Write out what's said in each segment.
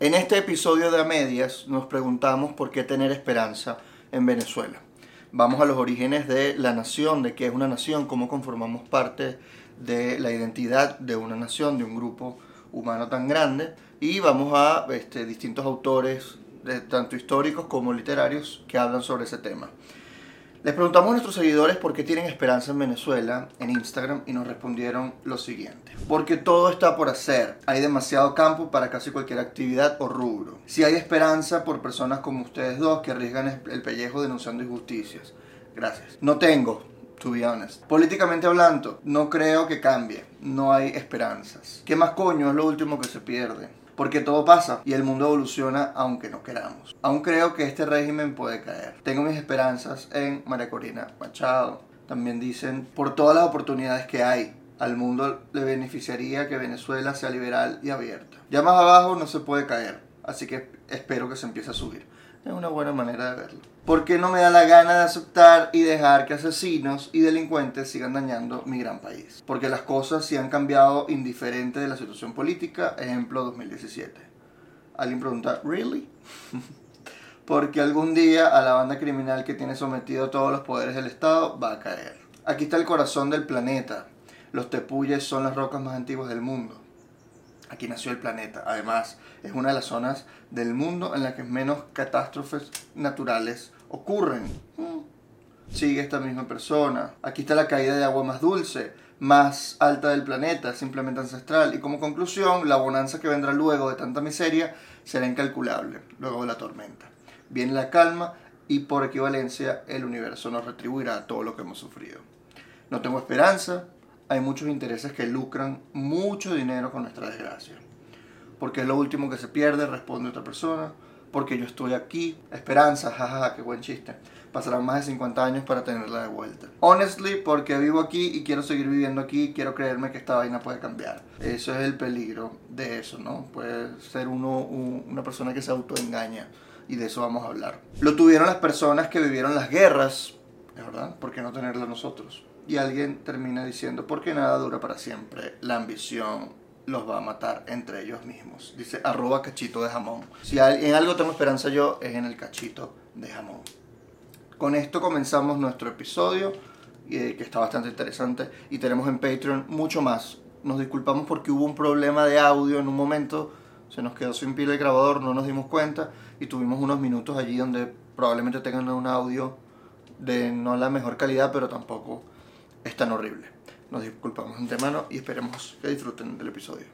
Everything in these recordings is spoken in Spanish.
En este episodio de A Medias nos preguntamos por qué tener esperanza en Venezuela. Vamos a los orígenes de la nación, de qué es una nación, cómo conformamos parte de la identidad de una nación, de un grupo humano tan grande, y vamos a este, distintos autores, tanto históricos como literarios, que hablan sobre ese tema. Les preguntamos a nuestros seguidores por qué tienen esperanza en Venezuela en Instagram y nos respondieron lo siguiente. Porque todo está por hacer. Hay demasiado campo para casi cualquier actividad o rubro. Si hay esperanza por personas como ustedes dos que arriesgan el pellejo denunciando injusticias. Gracias. No tengo, to be honest. Políticamente hablando, no creo que cambie. No hay esperanzas. ¿Qué más coño es lo último que se pierde? Porque todo pasa y el mundo evoluciona aunque no queramos. Aún creo que este régimen puede caer. Tengo mis esperanzas en María Corina Machado. También dicen, por todas las oportunidades que hay, al mundo le beneficiaría que Venezuela sea liberal y abierta. Ya más abajo no se puede caer, así que espero que se empiece a subir. Es una buena manera de verlo. Porque no me da la gana de aceptar y dejar que asesinos y delincuentes sigan dañando mi gran país? Porque las cosas sí han cambiado indiferente de la situación política, ejemplo 2017. Alguien pregunta, ¿really? Porque algún día a la banda criminal que tiene sometido todos los poderes del Estado va a caer. Aquí está el corazón del planeta. Los tepuyes son las rocas más antiguas del mundo. Aquí nació el planeta. Además, es una de las zonas del mundo en la que menos catástrofes naturales ocurren. Mm. Sigue esta misma persona. Aquí está la caída de agua más dulce, más alta del planeta, simplemente ancestral. Y como conclusión, la bonanza que vendrá luego de tanta miseria será incalculable, luego de la tormenta. Viene la calma y por equivalencia el universo nos retribuirá todo lo que hemos sufrido. No tengo esperanza, hay muchos intereses que lucran mucho dinero con nuestra desgracia. Porque es lo último que se pierde, responde otra persona. Porque yo estoy aquí. Esperanza, jajaja, qué buen chiste. Pasarán más de 50 años para tenerla de vuelta. Honestly, porque vivo aquí y quiero seguir viviendo aquí, quiero creerme que esta vaina puede cambiar. Eso es el peligro de eso, ¿no? Puede ser uno una persona que se autoengaña. Y de eso vamos a hablar. Lo tuvieron las personas que vivieron las guerras, ¿verdad? ¿Por qué no tenerlo nosotros? Y alguien termina diciendo, porque nada dura para siempre, la ambición los va a matar entre ellos mismos. Dice arroba cachito de jamón. Si en algo tengo esperanza yo, es en el cachito de jamón. Con esto comenzamos nuestro episodio, eh, que está bastante interesante, y tenemos en Patreon mucho más. Nos disculpamos porque hubo un problema de audio en un momento, se nos quedó sin pila el grabador, no nos dimos cuenta, y tuvimos unos minutos allí donde probablemente tengan un audio de no la mejor calidad, pero tampoco es tan horrible. Nos disculpamos de antemano y esperemos que disfruten del episodio.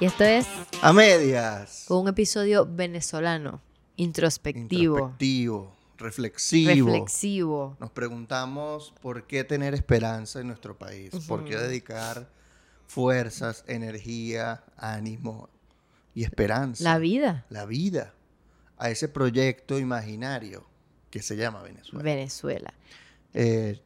Y esto es A Medias. Un episodio venezolano, introspectivo. Introspectivo, reflexivo. Reflexivo. Nos preguntamos por qué tener esperanza en nuestro país, por qué dedicar fuerzas, energía, ánimo y esperanza. La vida. La vida a ese proyecto imaginario que se llama Venezuela. Venezuela. Eh,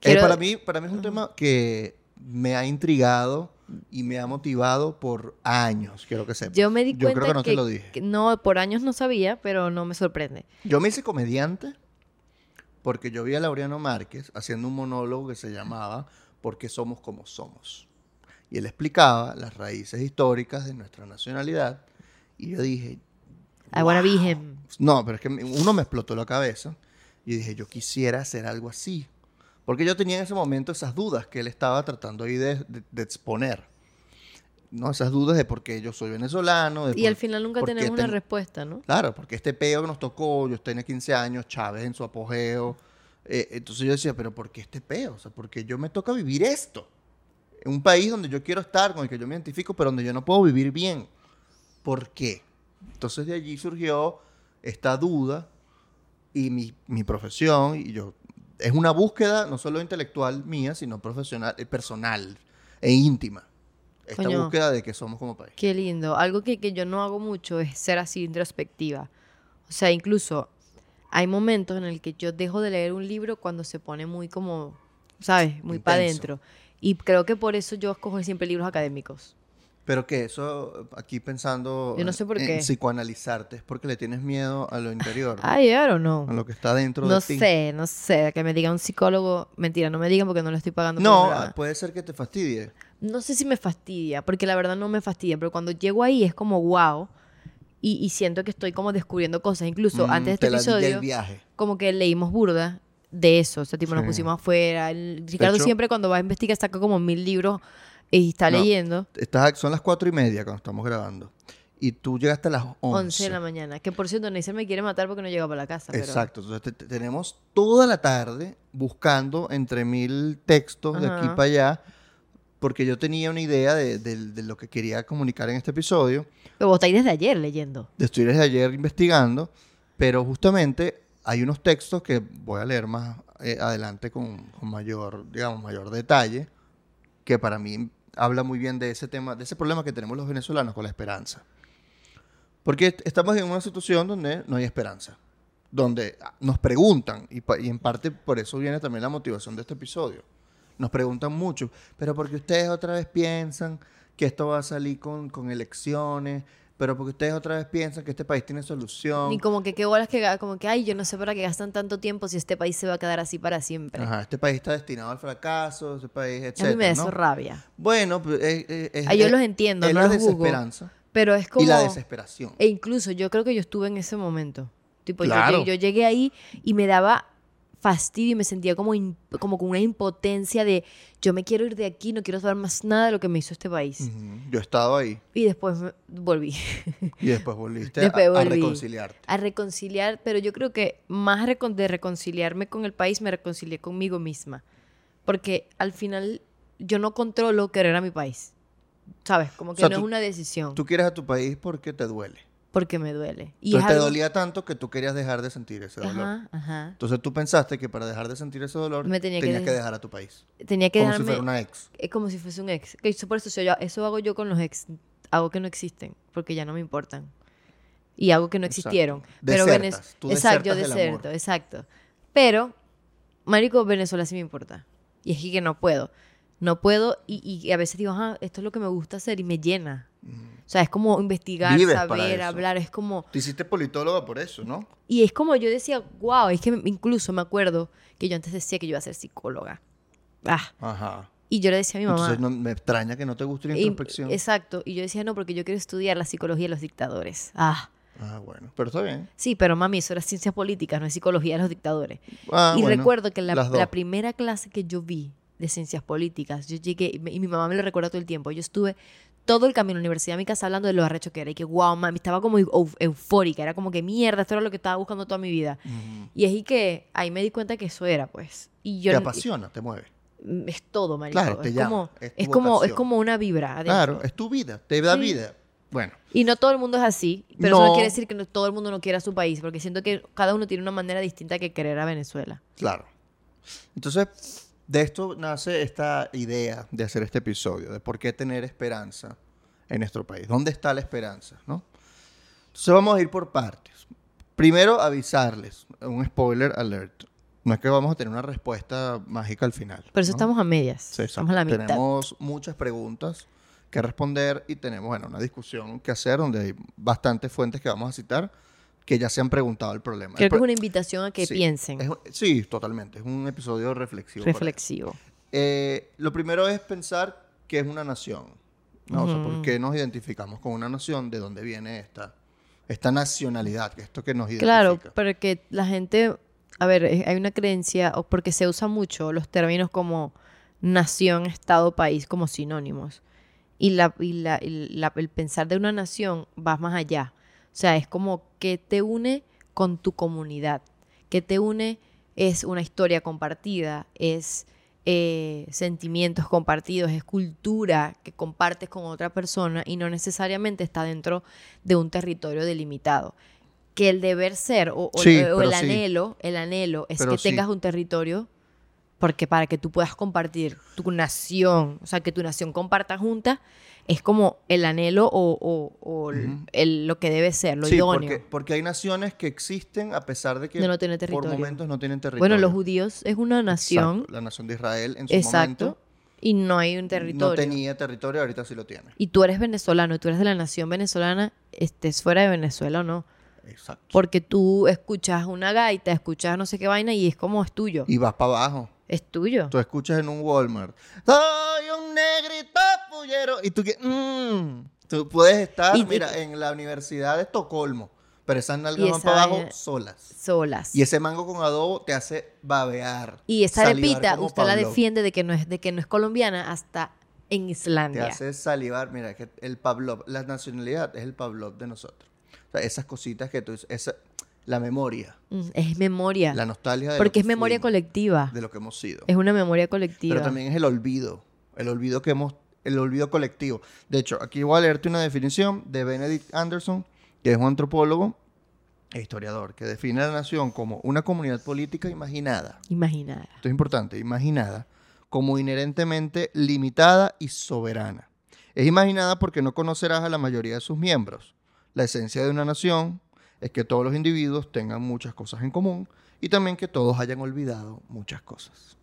eh, para, mí, para mí es un tema que me ha intrigado y me ha motivado por años, quiero que sepas. Yo me di Yo cuenta creo que no te lo dije. no, por años no sabía, pero no me sorprende. Yo me hice comediante porque yo vi a Laureano Márquez haciendo un monólogo que se llamaba ¿Por qué somos como somos? Y él explicaba las raíces históricas de nuestra nacionalidad y yo dije, I wanna be No, pero es que uno me explotó la cabeza y dije, yo quisiera hacer algo así. Porque yo tenía en ese momento esas dudas que él estaba tratando ahí de, exponer. ¿no? Esas dudas de por qué yo soy venezolano. y al final nunca tenemos una respuesta, ¿no? Claro, porque este peo que nos tocó, yo tenía 15 años, Chávez en su apogeo. Eh, entonces yo decía, pero ¿por qué este peo? O sea, porque yo me toca vivir esto. En un país donde yo quiero estar, con el que yo me identifico, pero donde yo no puedo vivir bien. ¿Por qué? Entonces de allí surgió esta duda y mi, profesión, y yo, es una búsqueda no solo intelectual mía, sino profesional, eh, personal e íntima. Esta búsqueda de que somos como país. Qué lindo. Algo que, que yo no hago mucho es ser así introspectiva. O sea, incluso hay momentos en el que yo dejo de leer un libro cuando se pone muy como, ¿sabes? Muy para adentro. Y creo que por eso yo escojo siempre libros académicos. Pero que eso, aquí pensando Yo no sé por en qué. psicoanalizarte, es porque le tienes miedo a lo interior. Ay, I no. A lo que está dentro de ti. No sé, no sé. Que me diga un psicólogo. Mentira, no me digan porque no le estoy pagando. No, puede ser que te fastidie. no sé si me fastidia, porque la verdad no me fastidia, pero cuando llego ahí es como wow. Y, y siento que estoy como descubriendo cosas. Incluso Mm, antes de este episodio, del viaje. como que leímos burda de eso. O sea, tipo, nos Sí. pusimos afuera. El- Ricardo hecho- siempre cuando va a investigar saca como mil libros y está No. leyendo. Estás- son las cuatro y media cuando estamos grabando. Y tú llegaste a las 11. 11 de la mañana. Que por cierto, Neisser me quiere matar porque no llega para la casa. Pero... Exacto. Entonces te- te- tenemos toda la tarde buscando entre mil textos de aquí Ajá. para allá. Porque yo tenía una idea de, de- de lo que quería comunicar en este episodio. Pero vos estáis desde ayer leyendo. Estoy desde ayer investigando. Pero justamente hay unos textos que voy a leer más eh, adelante con, con mayor, digamos, mayor detalle. Que para mí habla muy bien de ese tema, de ese problema que tenemos los venezolanos con la esperanza. Porque est- estamos en una situación donde no hay esperanza. Donde ah, nos preguntan, y en parte por eso viene también la motivación de este episodio. Nos preguntan mucho, pero porque ustedes otra vez piensan que esto va a salir con, con elecciones, pero porque ustedes otra vez piensan que este país tiene solución. Y como que qué bolas que como que ay, yo no sé para qué gastan tanto tiempo si este país se va a quedar así para siempre. Ajá, este país está destinado al fracaso, este país, etc. a mí me da eso rabia. Bueno, pues, es, es- es- Ah, yo es- los entiendo, es no la los desesperanza Pero es como y la desesperación. E incluso yo creo que yo estuve en ese momento. Tipo, Claro. yo, llegué ahí y me daba fastidio y me sentía como, como con una impotencia de yo me quiero ir de aquí, no quiero saber más nada de lo que me hizo este país. Ujú, Yo he estado ahí Y después me- volví y después volviste a- Después a, volví. reconciliarte. a reconciliar, pero yo creo que más de reconciliarme con el país, me reconcilié conmigo misma. Porque al final yo no controlo querer a mi país. ¿Sabes? Como que sea, no tú- es una decisión. Tú quieres a tu país porque te duele. Porque me duele. Y Entonces es te algo- dolía tanto que tú querías dejar de sentir ese dolor. Ajá, ajá. Entonces tú pensaste que para dejar de sentir ese dolor Me tenía que dejar- a tu país. Tenía que Como dejarme... si fuera una ex. Es como si fuese un ex. Que Eso, por eso, yo- eso hago yo con los ex. Hago que no existen, porque ya no me importan. Y hago que no Exacto. existieron. Pero Desertas, Venez- Exacto, yo deserto, exacto. Pero, Marico, Venezuela sí me importa. Y es que no puedo. No puedo y, y a veces digo, ajá, esto es lo que me gusta hacer y me llena. O sea, es como investigar, Vives saber, hablar, es como... Te hiciste politóloga por eso, ¿no? Y es como yo decía, wow, es que incluso me acuerdo que yo antes decía que yo iba a ser psicóloga. Ah, Ajá. y yo le decía a mi mamá... Entonces no, me extraña que no te guste la Y- introspección. Exacto. Y yo decía, no, porque yo quiero estudiar la psicología de los dictadores. Ah, Ah, bueno. Pero está bien. sí, pero mami, eso era ciencias políticas, no es psicología de los dictadores. Ah, y bueno, recuerdo que la, la primera clase que yo vi de ciencias políticas, yo llegué, y mi mamá me lo recuerda todo el tiempo, yo estuve todo el camino a la universidad a mi casa hablando de lo arrecho que era y que, wow, mami, estaba como eu- eufórica, era como que mierda, esto era lo que estaba buscando toda mi vida. Y es y que ahí me di cuenta que eso era, pues. Y yo Te apasiona, te mueve. Mm, es todo, marico. Claro, te es llama, como, es como, es como una vibra adentro. Claro, es tu vida, te da Sí. vida. Bueno, Y no todo el mundo es así, pero eso No. no quiere decir que no- todo el mundo no quiera su país, porque siento que cada uno tiene una manera distinta que querer a Venezuela. claro. Entonces, de esto nace esta idea de hacer este episodio, de por qué tener esperanza en nuestro país. ¿Dónde está la esperanza? ¿no? Entonces vamos a ir por partes. Primero, avisarles, un spoiler alert. No es que vamos a tener una respuesta mágica al final. Por eso ¿no? estamos a medias, Sí, estamos a la mitad. Tenemos muchas preguntas que responder y tenemos, bueno, una discusión que hacer donde hay bastantes fuentes que vamos a citar que ya se han preguntado el problema. Creo El que es una invitación a que Sí, piensen, es un- sí, totalmente. Es un episodio reflexivo. reflexivo. Eh, lo primero es pensar qué es una nación. ¿no? O sea, ¿por qué nos identificamos con una nación? ¿De dónde viene esta, esta nacionalidad? Que esto que nos identifica. Claro, porque la gente, a ver, hay una creencia, o porque se usa mucho los términos como nación, estado, país como sinónimos. Y, la, y, la, y la- el pensar de una nación va más allá. O sea, es como que te une con tu comunidad, que te une es una historia compartida, es eh, sentimientos compartidos, es cultura que compartes con otra persona y no necesariamente está dentro de un territorio delimitado. Que el deber ser o, o- Sí, o pero el sí. anhelo, el anhelo es Pero que sí. tengas un territorio porque para que tú puedas compartir tu nación, o sea, que tu nación comparta junta, es como el anhelo o, o- o el- lo que debe ser, lo Sí, idóneo. porque, porque hay naciones que existen a pesar de que De no tener por momentos no tienen territorio. Bueno, los judíos es una nación, Exacto, La nación de Israel en su exacto, momento y no hay un territorio. no tenía territorio, ahorita sí lo tiene. Y tú eres venezolano, y tú eres de la nación venezolana, estés fuera de Venezuela o no. Exacto. Porque tú escuchas una gaita, escuchas no sé qué vaina y es como es tuyo. Y vas para abajo. Es tuyo. Tú escuchas en un Walmart, soy un negrito pullero. Y tú que, mm, tú puedes estar, Y- y- mira, en la Universidad de Estocolmo, pero esas nalgas van esa para abajo solas. Solas. Y ese mango con adobo te hace babear. Y esa arepita, usted la defiende de que no es, de que no es colombiana hasta en Te Islandia. hace salivar. Mira, que el Pavlov, la nacionalidad es el Pavlov de nosotros. O sea, esas cositas que tú dices, esa, la memoria, Mm, Es memoria. la nostalgia de porque que es memoria fuimos, colectiva. de lo que hemos sido. Es una memoria colectiva. Pero también es el olvido, el olvido que hemos, el olvido colectivo. De hecho, aquí voy a leerte una definición de Benedict Anderson, que es un antropólogo e historiador, que define a la nación como una comunidad política imaginada. Imaginada. Esto es importante, imaginada, como inherentemente limitada y soberana. Es imaginada porque no conocerás a la mayoría de sus miembros. La esencia de una nación es que todos los individuos tengan muchas cosas en común y también que todos hayan olvidado muchas cosas.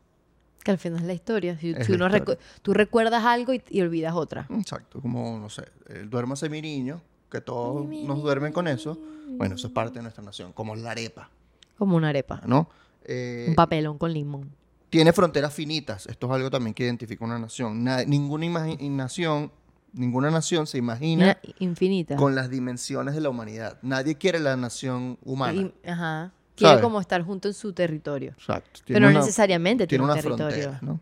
Que al final es la historia. Si, uno historia. recu- tú recuerdas algo y, y olvidas otra. Exacto, como, no sé, el duérmase mi niño, que todos nos duermen con eso. Bueno, eso es parte de nuestra nación, como la arepa, Como una arepa. ¿no? Eh, Un papelón con limón. tiene fronteras finitas. Esto es algo también que identifica una nación. Na- ninguna nación, ninguna nación se imagina infinita. con las dimensiones de la humanidad. Nadie quiere la nación humana. Y- ajá. Quiere ¿Sabes? como estar junto en su territorio. Exacto. Pero no necesariamente tiene, tiene un una territorio. frontera, ¿no?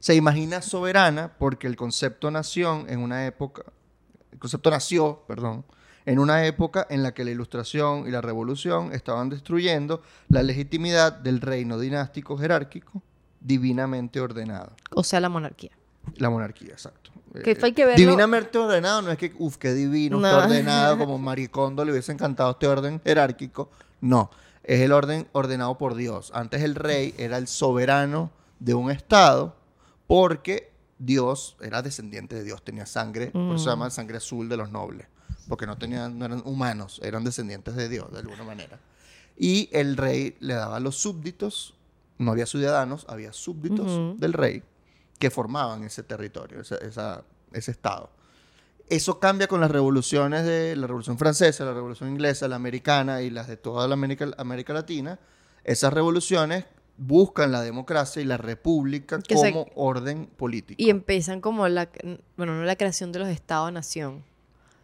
Se imagina soberana porque el concepto nación en una época, el concepto nació, perdón, en una época en la que la ilustración y la revolución estaban destruyendo la legitimidad del reino dinástico jerárquico divinamente ordenado. O sea, la monarquía. La monarquía, exacto. Que Eh, esto hay que verlo- Divinamente ordenado no es que, uff, qué divino, No. está ordenado, como Maricondo le hubiese encantado este orden jerárquico. No, es el orden ordenado por Dios. Antes el rey era el soberano de un estado porque Dios era descendiente de Dios, tenía sangre, por eso se Mm. llama sangre azul de los nobles, porque no, tenían, no eran humanos, eran descendientes de Dios de alguna manera. Y el rey le daba a los súbditos, no había ciudadanos, había súbditos Ujú. del rey que formaban ese territorio, esa- esa- ese estado. Eso cambia con las revoluciones de la Revolución Francesa, la Revolución Inglesa, la Americana y las de toda la América, América Latina. Esas revoluciones buscan la democracia y la república Que se- como orden político. Y empiezan como la, bueno, no la creación de los estados-nación,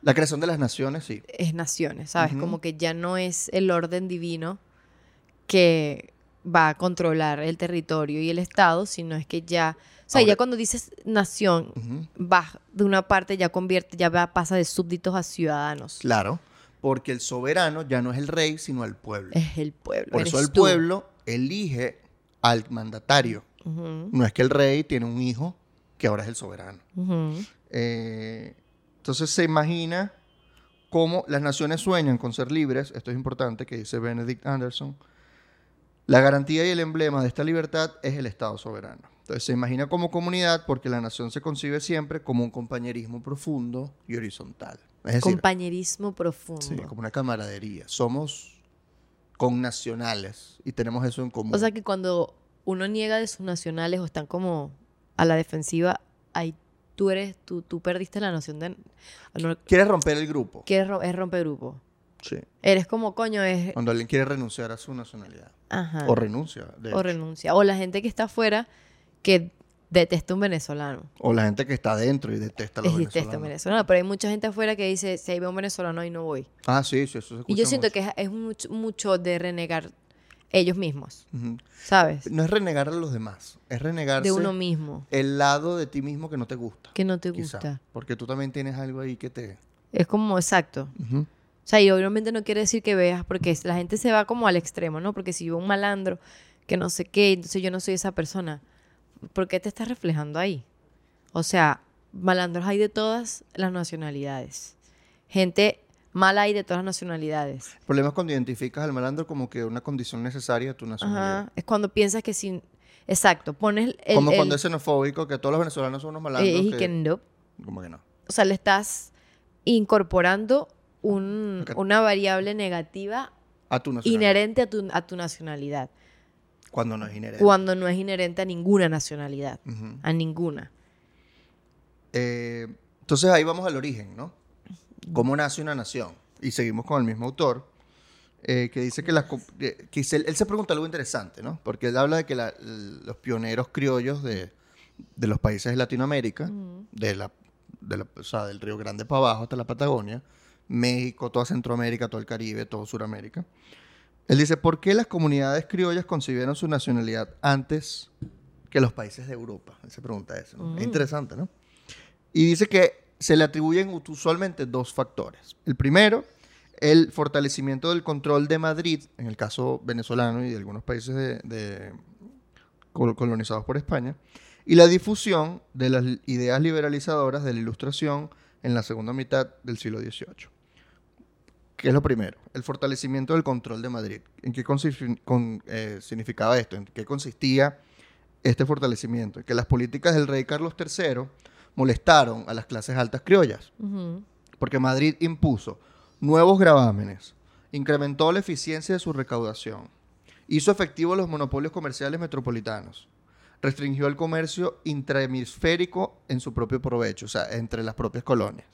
La creación de las naciones, sí. es naciones, ¿sabes? Ujú. Como que ya no es el orden divino que va a controlar el territorio y el estado, sino es que ya, o sea, Ahora- ya cuando dices nación, va de una parte, ya convierte, ya va, pasa de súbditos a ciudadanos. Claro, porque el soberano ya no es el rey, sino el pueblo. Es el pueblo. Por eso el tú. pueblo elige al mandatario. No es que el rey tiene un hijo que ahora es el soberano. Eh, entonces se imagina cómo las naciones sueñan con ser libres, esto es importante, que dice Benedict Anderson, la garantía y el emblema de esta libertad es el Estado soberano. Entonces se imagina como comunidad porque la nación se concibe siempre como un compañerismo profundo y horizontal. Es decir, Compañerismo profundo. sí, como una camaradería. Somos connacionales y tenemos eso en común. O sea que cuando uno niega de sus nacionales o están como a la defensiva, ahí tú eres, tú, tú perdiste la noción de... No, Quieres romper el grupo. quieres ro- es romper grupo. Sí. Eres como, coño, es... Cuando alguien quiere renunciar a su nacionalidad. Ajá. O renuncia. de o hecho. renuncia. O la gente que está afuera que detesta un venezolano. O la gente que está adentro y detesta a los Es detesta venezolanos. venezolano. Pero hay mucha gente afuera que dice, si ahí veo un venezolano y no voy. Ah, sí, sí, eso se escucha Y yo siento mucho. que es, es mucho, mucho de renegar ellos mismos. ¿sabes? No es renegar a los demás, es renegarse De uno mismo, el lado de ti mismo que no te gusta. que no te quizá. gusta. Porque tú también tienes algo ahí que te... Es como, exacto. O sea, y obviamente no quiere decir que veas, porque la gente se va como al extremo, ¿no? Porque si yo un malandro, que no sé qué, entonces yo no soy esa persona. ¿Por qué te estás reflejando ahí? O sea, malandros hay de todas las nacionalidades. Gente mala hay de todas las nacionalidades. El problema es cuando identificas al malandro como que una condición necesaria de tu nacionalidad. Ajá. Es cuando piensas que sin... Exacto, pones el... como el- cuando es xenofóbico, que todos los venezolanos son unos malandros. eh, y que- que no. Como que no. O sea, le estás incorporando un- una variable negativa A tu inherente a tu, a tu nacionalidad. Cuando no es inherente. cuando no es inherente a ninguna nacionalidad, a ninguna. Eh, entonces ahí vamos al origen, ¿no? ¿Cómo nace una nación? Y seguimos con el mismo autor. eh, que dice que, las, co- que se- él se pregunta algo interesante, ¿no? Porque él habla de que la- los pioneros criollos de, de los países de Latinoamérica, de la, de la- o sea, del Río Grande para abajo hasta la Patagonia, México, toda Centroamérica, todo el Caribe, todo Sudamérica. Él dice, ¿por qué las comunidades criollas concibieron su nacionalidad antes que los países de Europa? Él se pregunta eso. ¿no? Es Mm. interesante, ¿no? Y dice que se le atribuyen usualmente dos factores. El primero, el fortalecimiento del control de Madrid, en el caso venezolano y de algunos países de- de col- colonizados por España, y la difusión de las ideas liberalizadoras de la Ilustración en la segunda mitad del siglo XVIII. ¿Qué es lo primero? El fortalecimiento del control de Madrid. ¿En qué con- eh, significaba esto? ¿En qué consistía este fortalecimiento? En que las políticas del rey Carlos III molestaron a las clases altas criollas, porque Madrid impuso nuevos gravámenes, incrementó la eficiencia de su recaudación, hizo efectivos los monopolios comerciales metropolitanos, restringió el comercio intrahemisférico en su propio provecho, o sea, entre las propias colonias,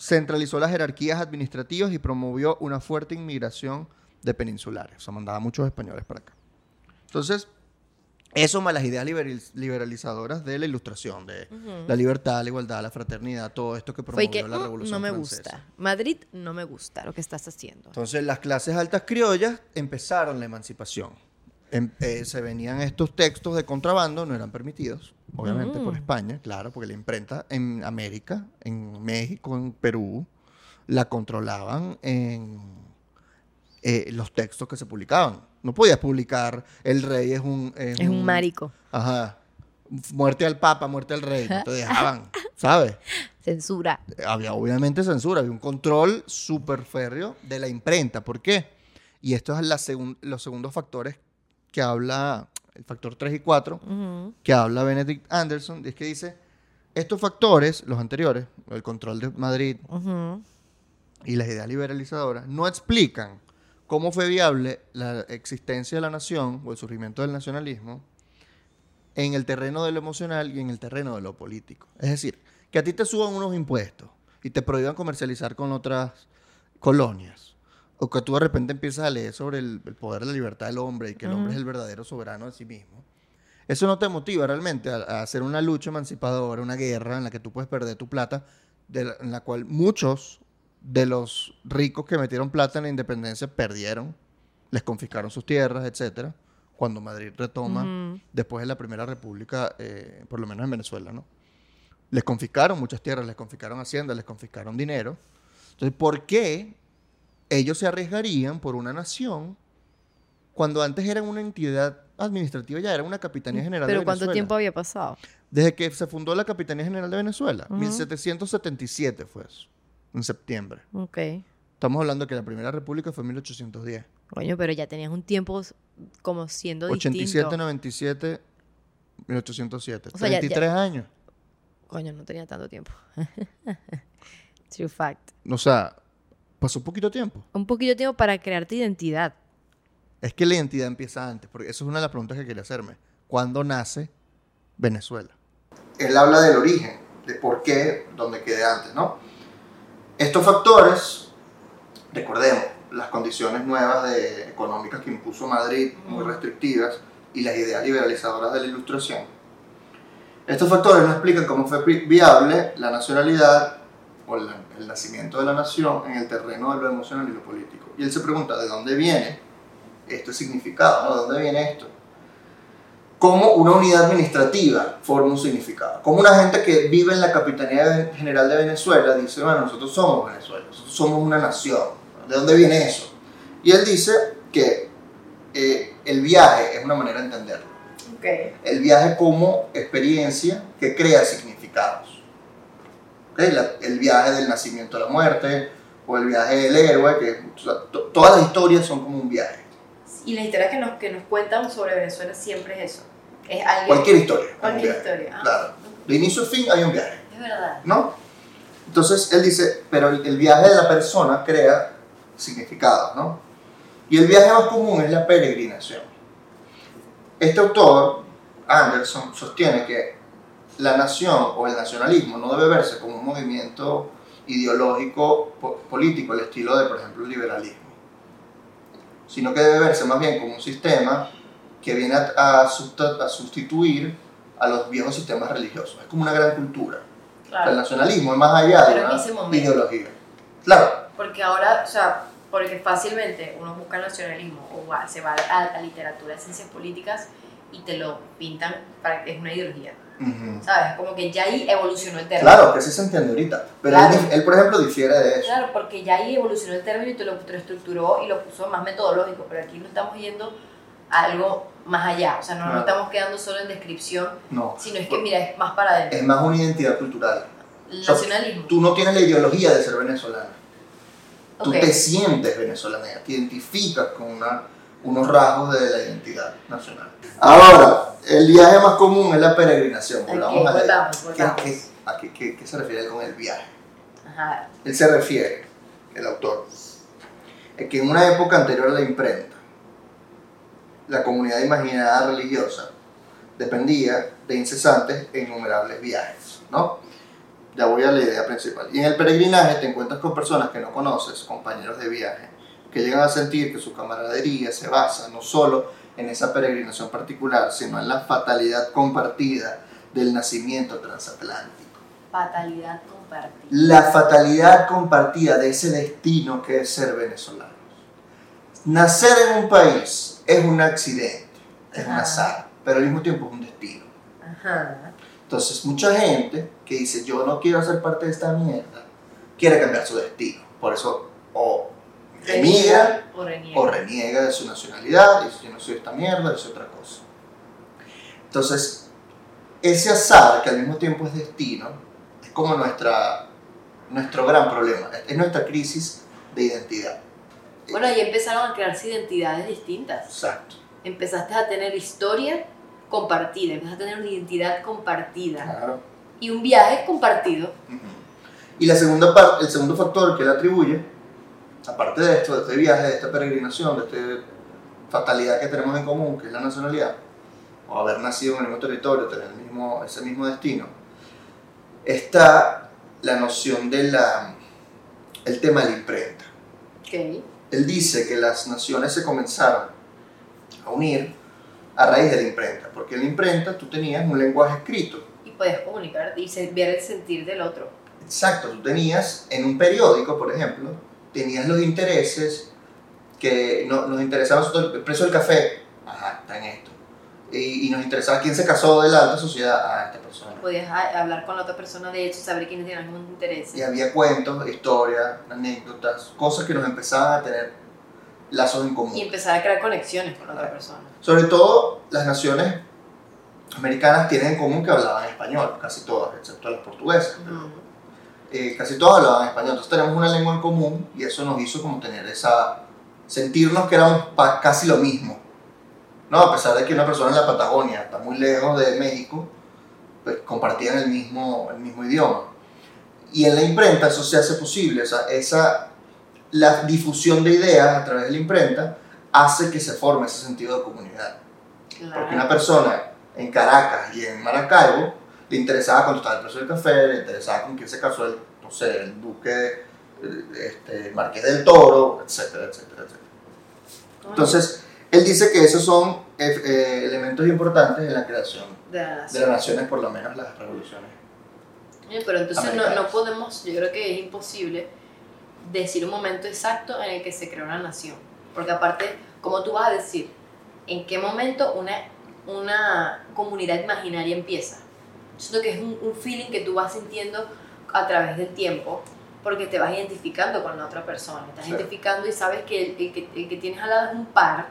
centralizó las jerarquías administrativas y promovió una fuerte inmigración de peninsulares, o sea, mandaba muchos españoles para acá. Entonces, eso más las ideas liberal- liberalizadoras de la ilustración, de la libertad, la igualdad, la fraternidad, todo esto que promovió que la "Mm, revolución no me Francesa. gusta. Madrid no me gusta lo que estás haciendo. Entonces las clases altas criollas empezaron la emancipación. Em- eh, se venían estos textos de contrabando, no eran permitidos, obviamente por Mm. España, claro, porque la imprenta en América, en México, en Perú, la controlaban en eh, los textos que se publicaban. No podías publicar El rey es un... Es un marico. Ajá. Muerte al papa, muerte al rey. No te dejaban, ¿sabes? Censura. había obviamente censura, había un control súper férreo de la imprenta. ¿Por qué? Y estos son las segun- los segundos factores que habla, el factor 3 y 4, Ujú. que habla Benedict Anderson, es que dice, estos factores, los anteriores, el control de Madrid y las ideas liberalizadoras, no explican cómo fue viable la existencia de la nación o el surgimiento del nacionalismo en el terreno de lo emocional y en el terreno de lo político. Es decir, que a ti te suban unos impuestos y te prohíban comercializar con otras colonias. O que tú de repente empiezas a leer sobre el, el poder de la libertad del hombre y que el hombre es el verdadero soberano de sí mismo. Eso no te motiva realmente a, a hacer una lucha emancipadora, una guerra en la que tú puedes perder tu plata, de la- en la cual muchos de los ricos que metieron plata en la independencia perdieron, les confiscaron sus tierras, etcétera, cuando Madrid retoma después de la Primera República, eh, por lo menos en Venezuela, ¿no? Les confiscaron muchas tierras, les confiscaron haciendas, les confiscaron dinero. Entonces, ¿por qué ellos se arriesgarían por una nación cuando antes eran una entidad administrativa, ya era una Capitanía General de Pero Venezuela? ¿cuánto tiempo había pasado? Desde que se fundó la Capitanía General de Venezuela, Ujú. 1777 fue eso, en septiembre. Ok. Estamos hablando que la Primera República fue en 1810. Coño, pero ya tenías un tiempo como siendo 87, distinto. 97, 1807. O sea, ya- ya- 33 años. Coño, no tenía tanto tiempo. True fact. O sea, pasó poquito tiempo. Un poquito de tiempo para crear tu identidad. Es que la identidad empieza antes, porque eso es una de las preguntas que quería hacerme. ¿Cuándo nace Venezuela? Él habla del origen, de por qué, donde quede antes, ¿no? Estos factores, recordemos, las condiciones nuevas de, económicas que impuso Madrid, muy restrictivas, y las ideas liberalizadoras de la Ilustración. Estos factores no explican cómo fue vi- viable la nacionalidad o la- el nacimiento de la nación en el terreno de lo emocional y lo político. Y él se pregunta, ¿de dónde viene este significado? ¿no? ¿De dónde viene esto? ¿Cómo una unidad administrativa forma un significado? ¿Cómo una gente que vive en la Capitanía General de Venezuela dice, bueno, nosotros somos Venezuela, nosotros somos una nación? ¿De dónde viene eso? Y él dice que eh, el viaje es una manera de entenderlo. El viaje como experiencia que crea significados. ¿Ok? La- el viaje del nacimiento a la muerte, o el viaje del héroe, que o sea, to- todas las historias son como un viaje. Y la historia que nos, que nos cuentan sobre Venezuela siempre es eso. Es alguien. Cualquier historia. Cualquier historia. ah. Claro. De inicio a fin hay un viaje. Es verdad. ¿no? Entonces él dice, pero el, el viaje de la persona crea significados, ¿no? Y el viaje más común es la peregrinación. Este autor, Anderson, sostiene que la nación o el nacionalismo no debe verse como un movimiento ideológico po- político, al estilo de, por ejemplo, el liberalismo. sino que debe verse más bien como un sistema que viene a, a, sustituir a los viejos sistemas religiosos. Es como una gran cultura. O sea, el Claro. nacionalismo es más allá de Pero en una momento. ideología. Claro, Porque ahora, o sea, porque fácilmente uno busca nacionalismo o va- se va a, a literatura de ciencias políticas y te lo pintan para que es una ideología. ¿Sabes? Como que ya ahí evolucionó el término. claro, que sí se entiende ahorita. Pero él, Claro. dif- él, por ejemplo, difiere de eso. Claro, porque ya ahí evolucionó el término y te lo, te lo estructuró y lo puso más metodológico, pero aquí no estamos yendo a algo más allá, o sea, no nos estamos quedando solo en descripción, No, sino es que, mira, es más para adentro. es más una identidad cultural. El o sea, nacionalismo. Tú no tienes la ideología de ser venezolano. Tú Ok. te sientes venezolana, te identificas con una- unos rasgos de la identidad nacional. Ahora, el viaje más común es la peregrinación. Volvamos a la- volvamos, ¿Qué, volvamos. qué- a qué- qué- qué se refiere con el viaje? Ajá. Él se refiere, el autor, es que en una época anterior a la imprenta, la comunidad imaginada religiosa dependía de incesantes e innumerables viajes, ¿no? Ya voy a la idea principal. Y en el peregrinaje te encuentras con personas que no conoces, compañeros de viaje, que llegan a sentir que su camaradería se basa no solo en esa peregrinación particular, sino en la fatalidad compartida del nacimiento transatlántico Fatalidad compartida. la fatalidad compartida de ese destino que es ser venezolano. Nacer en un país es un accidente, es un azar, pero al mismo tiempo es un destino. Ajá. Entonces, mucha gente que dice, yo no quiero ser parte de esta mierda, quiere cambiar su destino. Por eso, o emigra o reniega. o reniega de su nacionalidad, dice, yo no soy esta mierda, soy otra cosa. Entonces, ese azar, que al mismo tiempo es destino, es como nuestra, nuestro gran problema, es nuestra crisis de identidad. Bueno, ahí empezaron a crearse identidades distintas. Exacto. Empezaste a tener historia compartida, empezaste a tener una identidad compartida Claro. y un viaje compartido. Y la segunda parte, el segundo factor que él atribuye, aparte de esto, de este viaje, de esta peregrinación, de esta fatalidad que tenemos en común, que es la nacionalidad, o haber nacido en el mismo territorio, tener el mismo, ese mismo destino, está la noción de la, el tema de la imprenta. Ok. Él dice que las naciones se comenzaron a unir a raíz de la imprenta, porque en la imprenta tú tenías un lenguaje escrito, Y podías comunicar y ver el sentir del otro. Exacto, tú tenías en un periódico, por ejemplo, tenías los intereses que no- nos interesaba el precio del café, ajá, está en esto. Y, y nos interesaba quién se casó de la alta sociedad, ah, esta persona. Podías hablar con la otra persona de hecho, saber quiénes tienen algún interés. Y había cuentos, historias, anécdotas, cosas que nos empezaban a tener lazos en común. Y empezar a crear conexiones con la otra persona. Sobre todo las naciones americanas tienen en común que hablaban español, casi todas, excepto las portuguesas. Eh, casi todos hablaban español, entonces tenemos una lengua en común y eso nos hizo como tener esa, sentirnos que éramos casi lo mismo, ¿no? A pesar de que una persona en la Patagonia está muy lejos de México, pues compartían el mismo, el mismo idioma. Y en la imprenta eso se hace posible, o sea, esa, la difusión de ideas a través de la imprenta hace que se forme ese sentido de comunidad. Claro. Porque una persona en Caracas y en Maracaibo le interesaba cuánto estaba el precio del café, le interesaba con quién se casó el, no sé, el duque, el, este, Marqués del Toro, etcétera, etcétera, etcétera. Entonces, él dice que esos son eh, eh, elementos importantes en la creación De la de las naciones, por lo menos las revoluciones. Oye, Pero entonces no, no podemos, yo creo que es imposible decir un momento exacto en el que se creó una nación. Porque aparte, ¿cómo tú vas a decir en qué momento una, una comunidad imaginaria empieza? Siento que es un, un feeling que tú vas sintiendo a través del tiempo porque te vas identificando con la otra persona. Estás Sí. identificando y sabes que el, el que el que tienes al lado es un par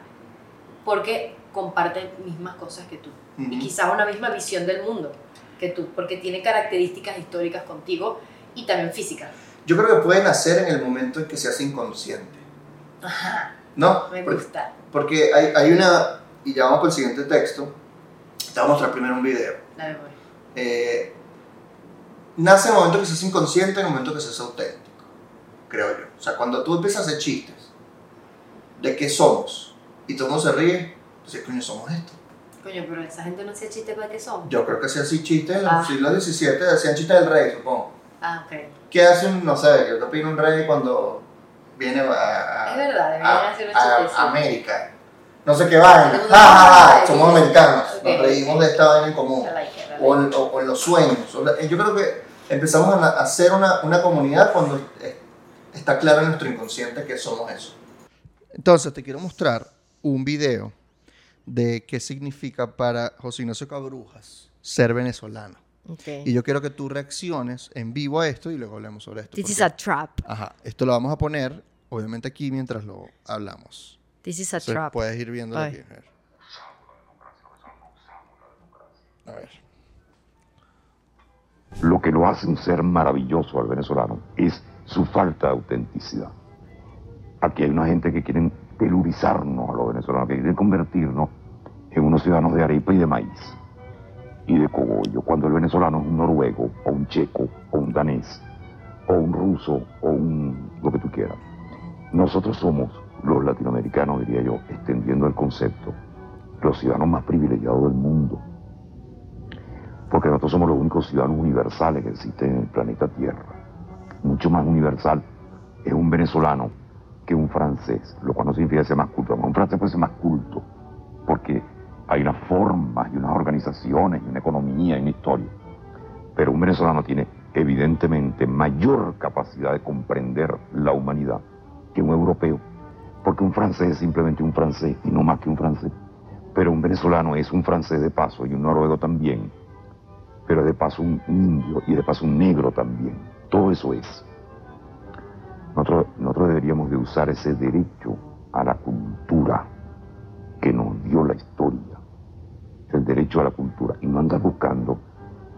porque comparten mismas cosas que tú y Ujú. quizás una misma visión del mundo que tú, porque tiene características históricas contigo y también físicas. Yo creo que puede nacer en el momento en que se hace inconsciente, Ajá, ¿no? me gusta. Porque hay, hay una, y ya vamos por el siguiente texto, te voy a mostrar primero un video. La memoria. Eh, nace en el momento que se hace inconsciente, en el momento que se hace auténtico, creo yo. O sea, cuando tú empiezas a hacer chistes de qué somos y todo el mundo se ríe, dices, coño, somos esto. Coño, pero esa gente no hacía chistes para qué son. Yo creo que hacía así chistes en los Ah. siglos XVII, hacían chistes del rey, supongo. Ah, ok. ¿Qué hace un, no sé, qué opina un rey cuando viene a, Es verdad, a- hacer a- chistecito. América. No sé qué vaina. Ja, ja, ja, Somos no. americanos. Ok. Nos reímos de esta vaina en común. Like O en, o- o en los sueños. La- Yo creo que empezamos a, ser una, una comunidad cuando eh, está claro en nuestro inconsciente que somos eso. Entonces, te quiero mostrar un video de qué significa para José Ignacio Cabrujas ser venezolano. Okay. Y yo quiero que tú reacciones en vivo a esto y luego hablemos sobre esto. This is porque- a trap. Ajá, esto lo vamos a poner, obviamente, aquí mientras lo hablamos. This is a Entonces, trap. puedes ir viendo aquí. A ver. A ver. Lo que lo hace un ser maravilloso al venezolano es su falta de autenticidad. Aquí hay una gente que quieren telurizarnos a los venezolanos, que quieren convertirnos en unos ciudadanos de arepa y de maíz y de cogollo, cuando el venezolano es un noruego o un checo o un danés o un ruso o un lo que tú quieras. Nosotros somos los latinoamericanos, diría yo, extendiendo el concepto, los ciudadanos más privilegiados del mundo somos los únicos ciudadanos universales que existen en el planeta Tierra. Mucho más universal es un venezolano que un francés, lo cual no significa sea más culto. Un francés puede ser más culto, porque hay unas formas y unas organizaciones y una economía y una historia. Pero un venezolano tiene evidentemente mayor capacidad de comprender la humanidad que un europeo, porque un francés es simplemente un francés y no más que un francés. Pero un venezolano es un francés de paso y un noruego también pero de paso un indio y de paso un negro también. Todo eso es. Nosotros, nosotros deberíamos de usar ese derecho a la cultura que nos dio la historia, el derecho a la cultura, y no andar buscando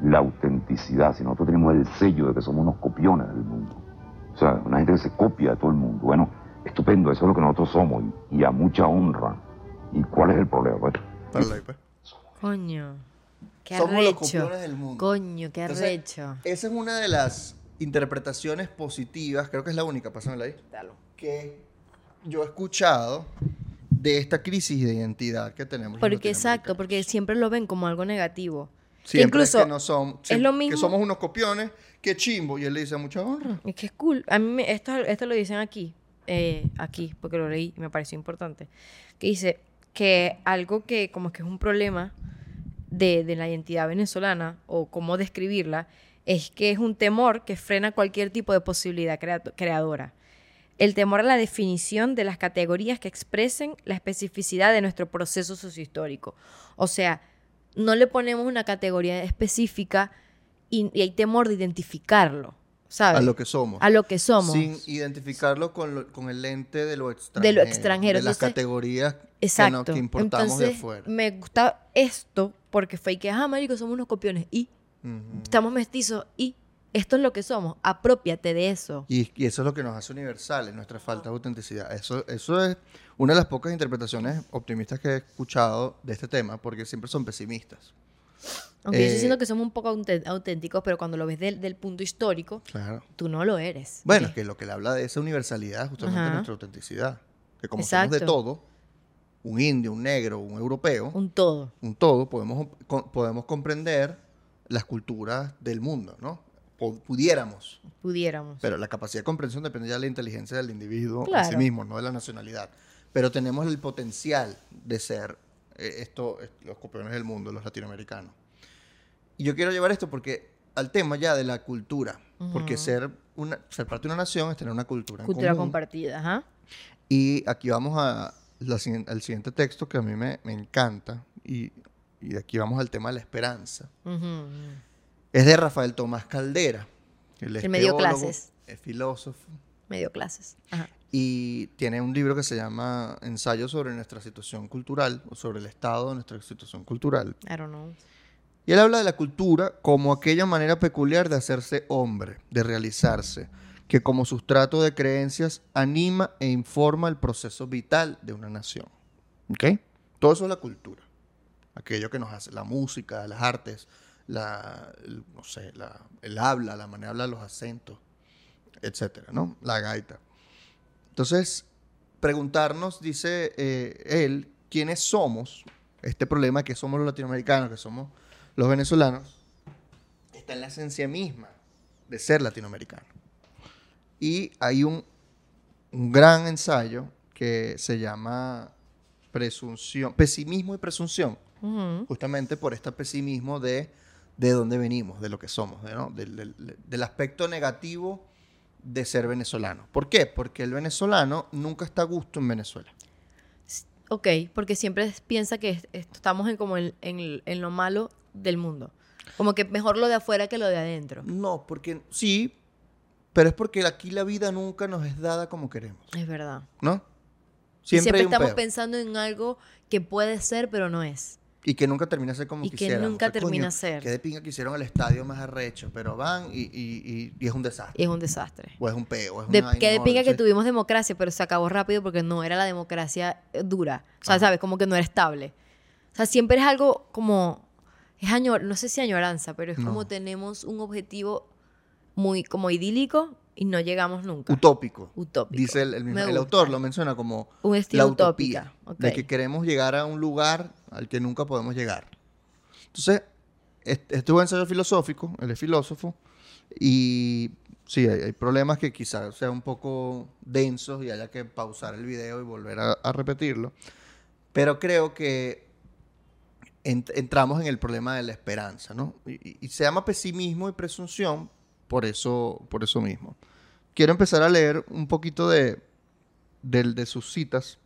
la autenticidad, si nosotros tenemos el sello de que somos unos copiones del mundo. O sea, una gente que se copia de todo el mundo. Bueno, estupendo, eso es lo que nosotros somos, y, y a mucha honra. ¿Y cuál es el problema? Ahí, pues. Coño. Qué Somos los arrecho. copiones del mundo. Coño, qué Entonces, arrecho. Esa es una de las interpretaciones positivas, creo que es la única, pásamela ahí, Dalo. que yo he escuchado de esta crisis de identidad que tenemos. los Porque exacto, porque siempre lo ven como algo negativo. Siempre incluso es que no son, es lo mismo. que somos unos copiones, que chimbo, y él le dice mucha honra. Es que es cool. A mí me- esto, esto lo dicen aquí, eh, aquí, porque lo leí y me pareció importante. Que dice que algo que como que es un problema de, de la identidad venezolana o cómo describirla es que es un temor que frena cualquier tipo de posibilidad crea- creadora. El temor a la definición de las categorías que expresen la especificidad de nuestro proceso sociohistórico. O sea, no le ponemos una categoría específica y, y hay temor de identificarlo, ¿sabes? A lo que somos. A lo que somos. Sin identificarlo con, lo- con el lente de lo extranjero. De lo extranjero. De las Entonces- categorías que, Exacto. no- que importamos de Entonces, afuera. me gusta esto porque fue que, ah, marico, somos unos copiones y Ujú. estamos mestizos y esto es lo que somos. Apropiate de eso. Y, y eso es lo que nos hace universales, nuestra falta de autenticidad. Eso, eso es una de las pocas interpretaciones optimistas que he escuchado de este tema, porque siempre son pesimistas. Aunque yo Eh, estoy diciendo que somos un poco auténticos, pero cuando lo ves del, del punto histórico, Claro. tú no lo eres. Bueno, Ok. que lo que le habla de esa universalidad es justamente nuestra autenticidad. Que como somos de Exacto. todo, un indio, un negro, un europeo, Un todo. un todo, podemos, co- podemos comprender las culturas del mundo, ¿no? Pudiéramos. Pudiéramos. Pero la capacidad de comprensión depende ya de la inteligencia del individuo en sí Claro. mismo, no de la nacionalidad. Pero tenemos el potencial de ser eh, esto, los copiones del mundo, los latinoamericanos. Y yo quiero llevar esto porque al tema ya de la cultura, porque ser, una, ser parte de una nación es tener una cultura. en Cultura común. compartida, ajá. Y aquí vamos a la siguiente- texto que a mí me, me encanta y, y aquí vamos al tema de la esperanza. Es de Rafael Tomás Caldera. Él es Él me dio teólogo, clases. Es filósofo. Medio clases. Ajá. Y tiene un libro que se llama Ensayo sobre nuestra situación cultural, o sobre el estado de nuestra situación cultural. I don't know. Y él habla de la cultura como aquella manera peculiar de hacerse hombre, de realizarse, que como sustrato de creencias anima e informa el proceso vital de una nación. ¿Ok? Todo eso es la cultura. Aquello que nos hace la música, las artes, la, el- no sé, el habla, la manera de hablar, los acentos, etcétera, ¿no? La gaita. Entonces, preguntarnos, dice eh, él, quiénes somos, este problema que somos los latinoamericanos, que somos los venezolanos, está en la esencia misma de ser latinoamericano. Y hay un un gran ensayo que se llama presunción, pesimismo y presunción, justamente por este pesimismo de de dónde venimos, de lo que somos, ¿no? del, del- del aspecto negativo de ser venezolano. ¿Por qué? Porque el venezolano nunca está a gusto en Venezuela. Ok, porque siempre piensa que es- est- estamos en como en, en- en lo malo del mundo. Como que mejor lo de afuera que lo de adentro. No, porque sí, pero es porque aquí la vida nunca nos es dada como queremos, Es verdad. ¿no? Siempre, un estamos pensando en algo que puede ser, pero no es. Y que nunca termina ser como Y que nunca O sea, termina coño, ser. Que de pinga que hicieron el estadio más arrecho, pero van y, y- y- es un desastre. Y es un desastre. O es un peo. Es De, una que de pinga que horrible. tuvimos democracia, pero se acabó rápido porque no era la democracia eh, dura. O sea, Ajá. ¿sabes? Como que no era estable. O sea, siempre es algo como... Es añor, no sé si añoranza, pero es No. como tenemos un objetivo muy como idílico y no llegamos nunca. Utópico. Utópico. Dice el, el mismo- el autor, lo menciona como Un la estilo utopía. utópica. ok. De que queremos llegar a un lugar al que nunca podemos llegar. Entonces, este, este es un ensayo filosófico, él es filósofo, y sí, hay, hay problemas que quizás sean un poco densos y haya que pausar el video y volver a, a repetirlo. Pero creo que ent- entramos en el problema de la esperanza, ¿no? Y- y se llama pesimismo y presunción por eso, por eso mismo. Quiero empezar a leer un poquito de, del- de sus citas,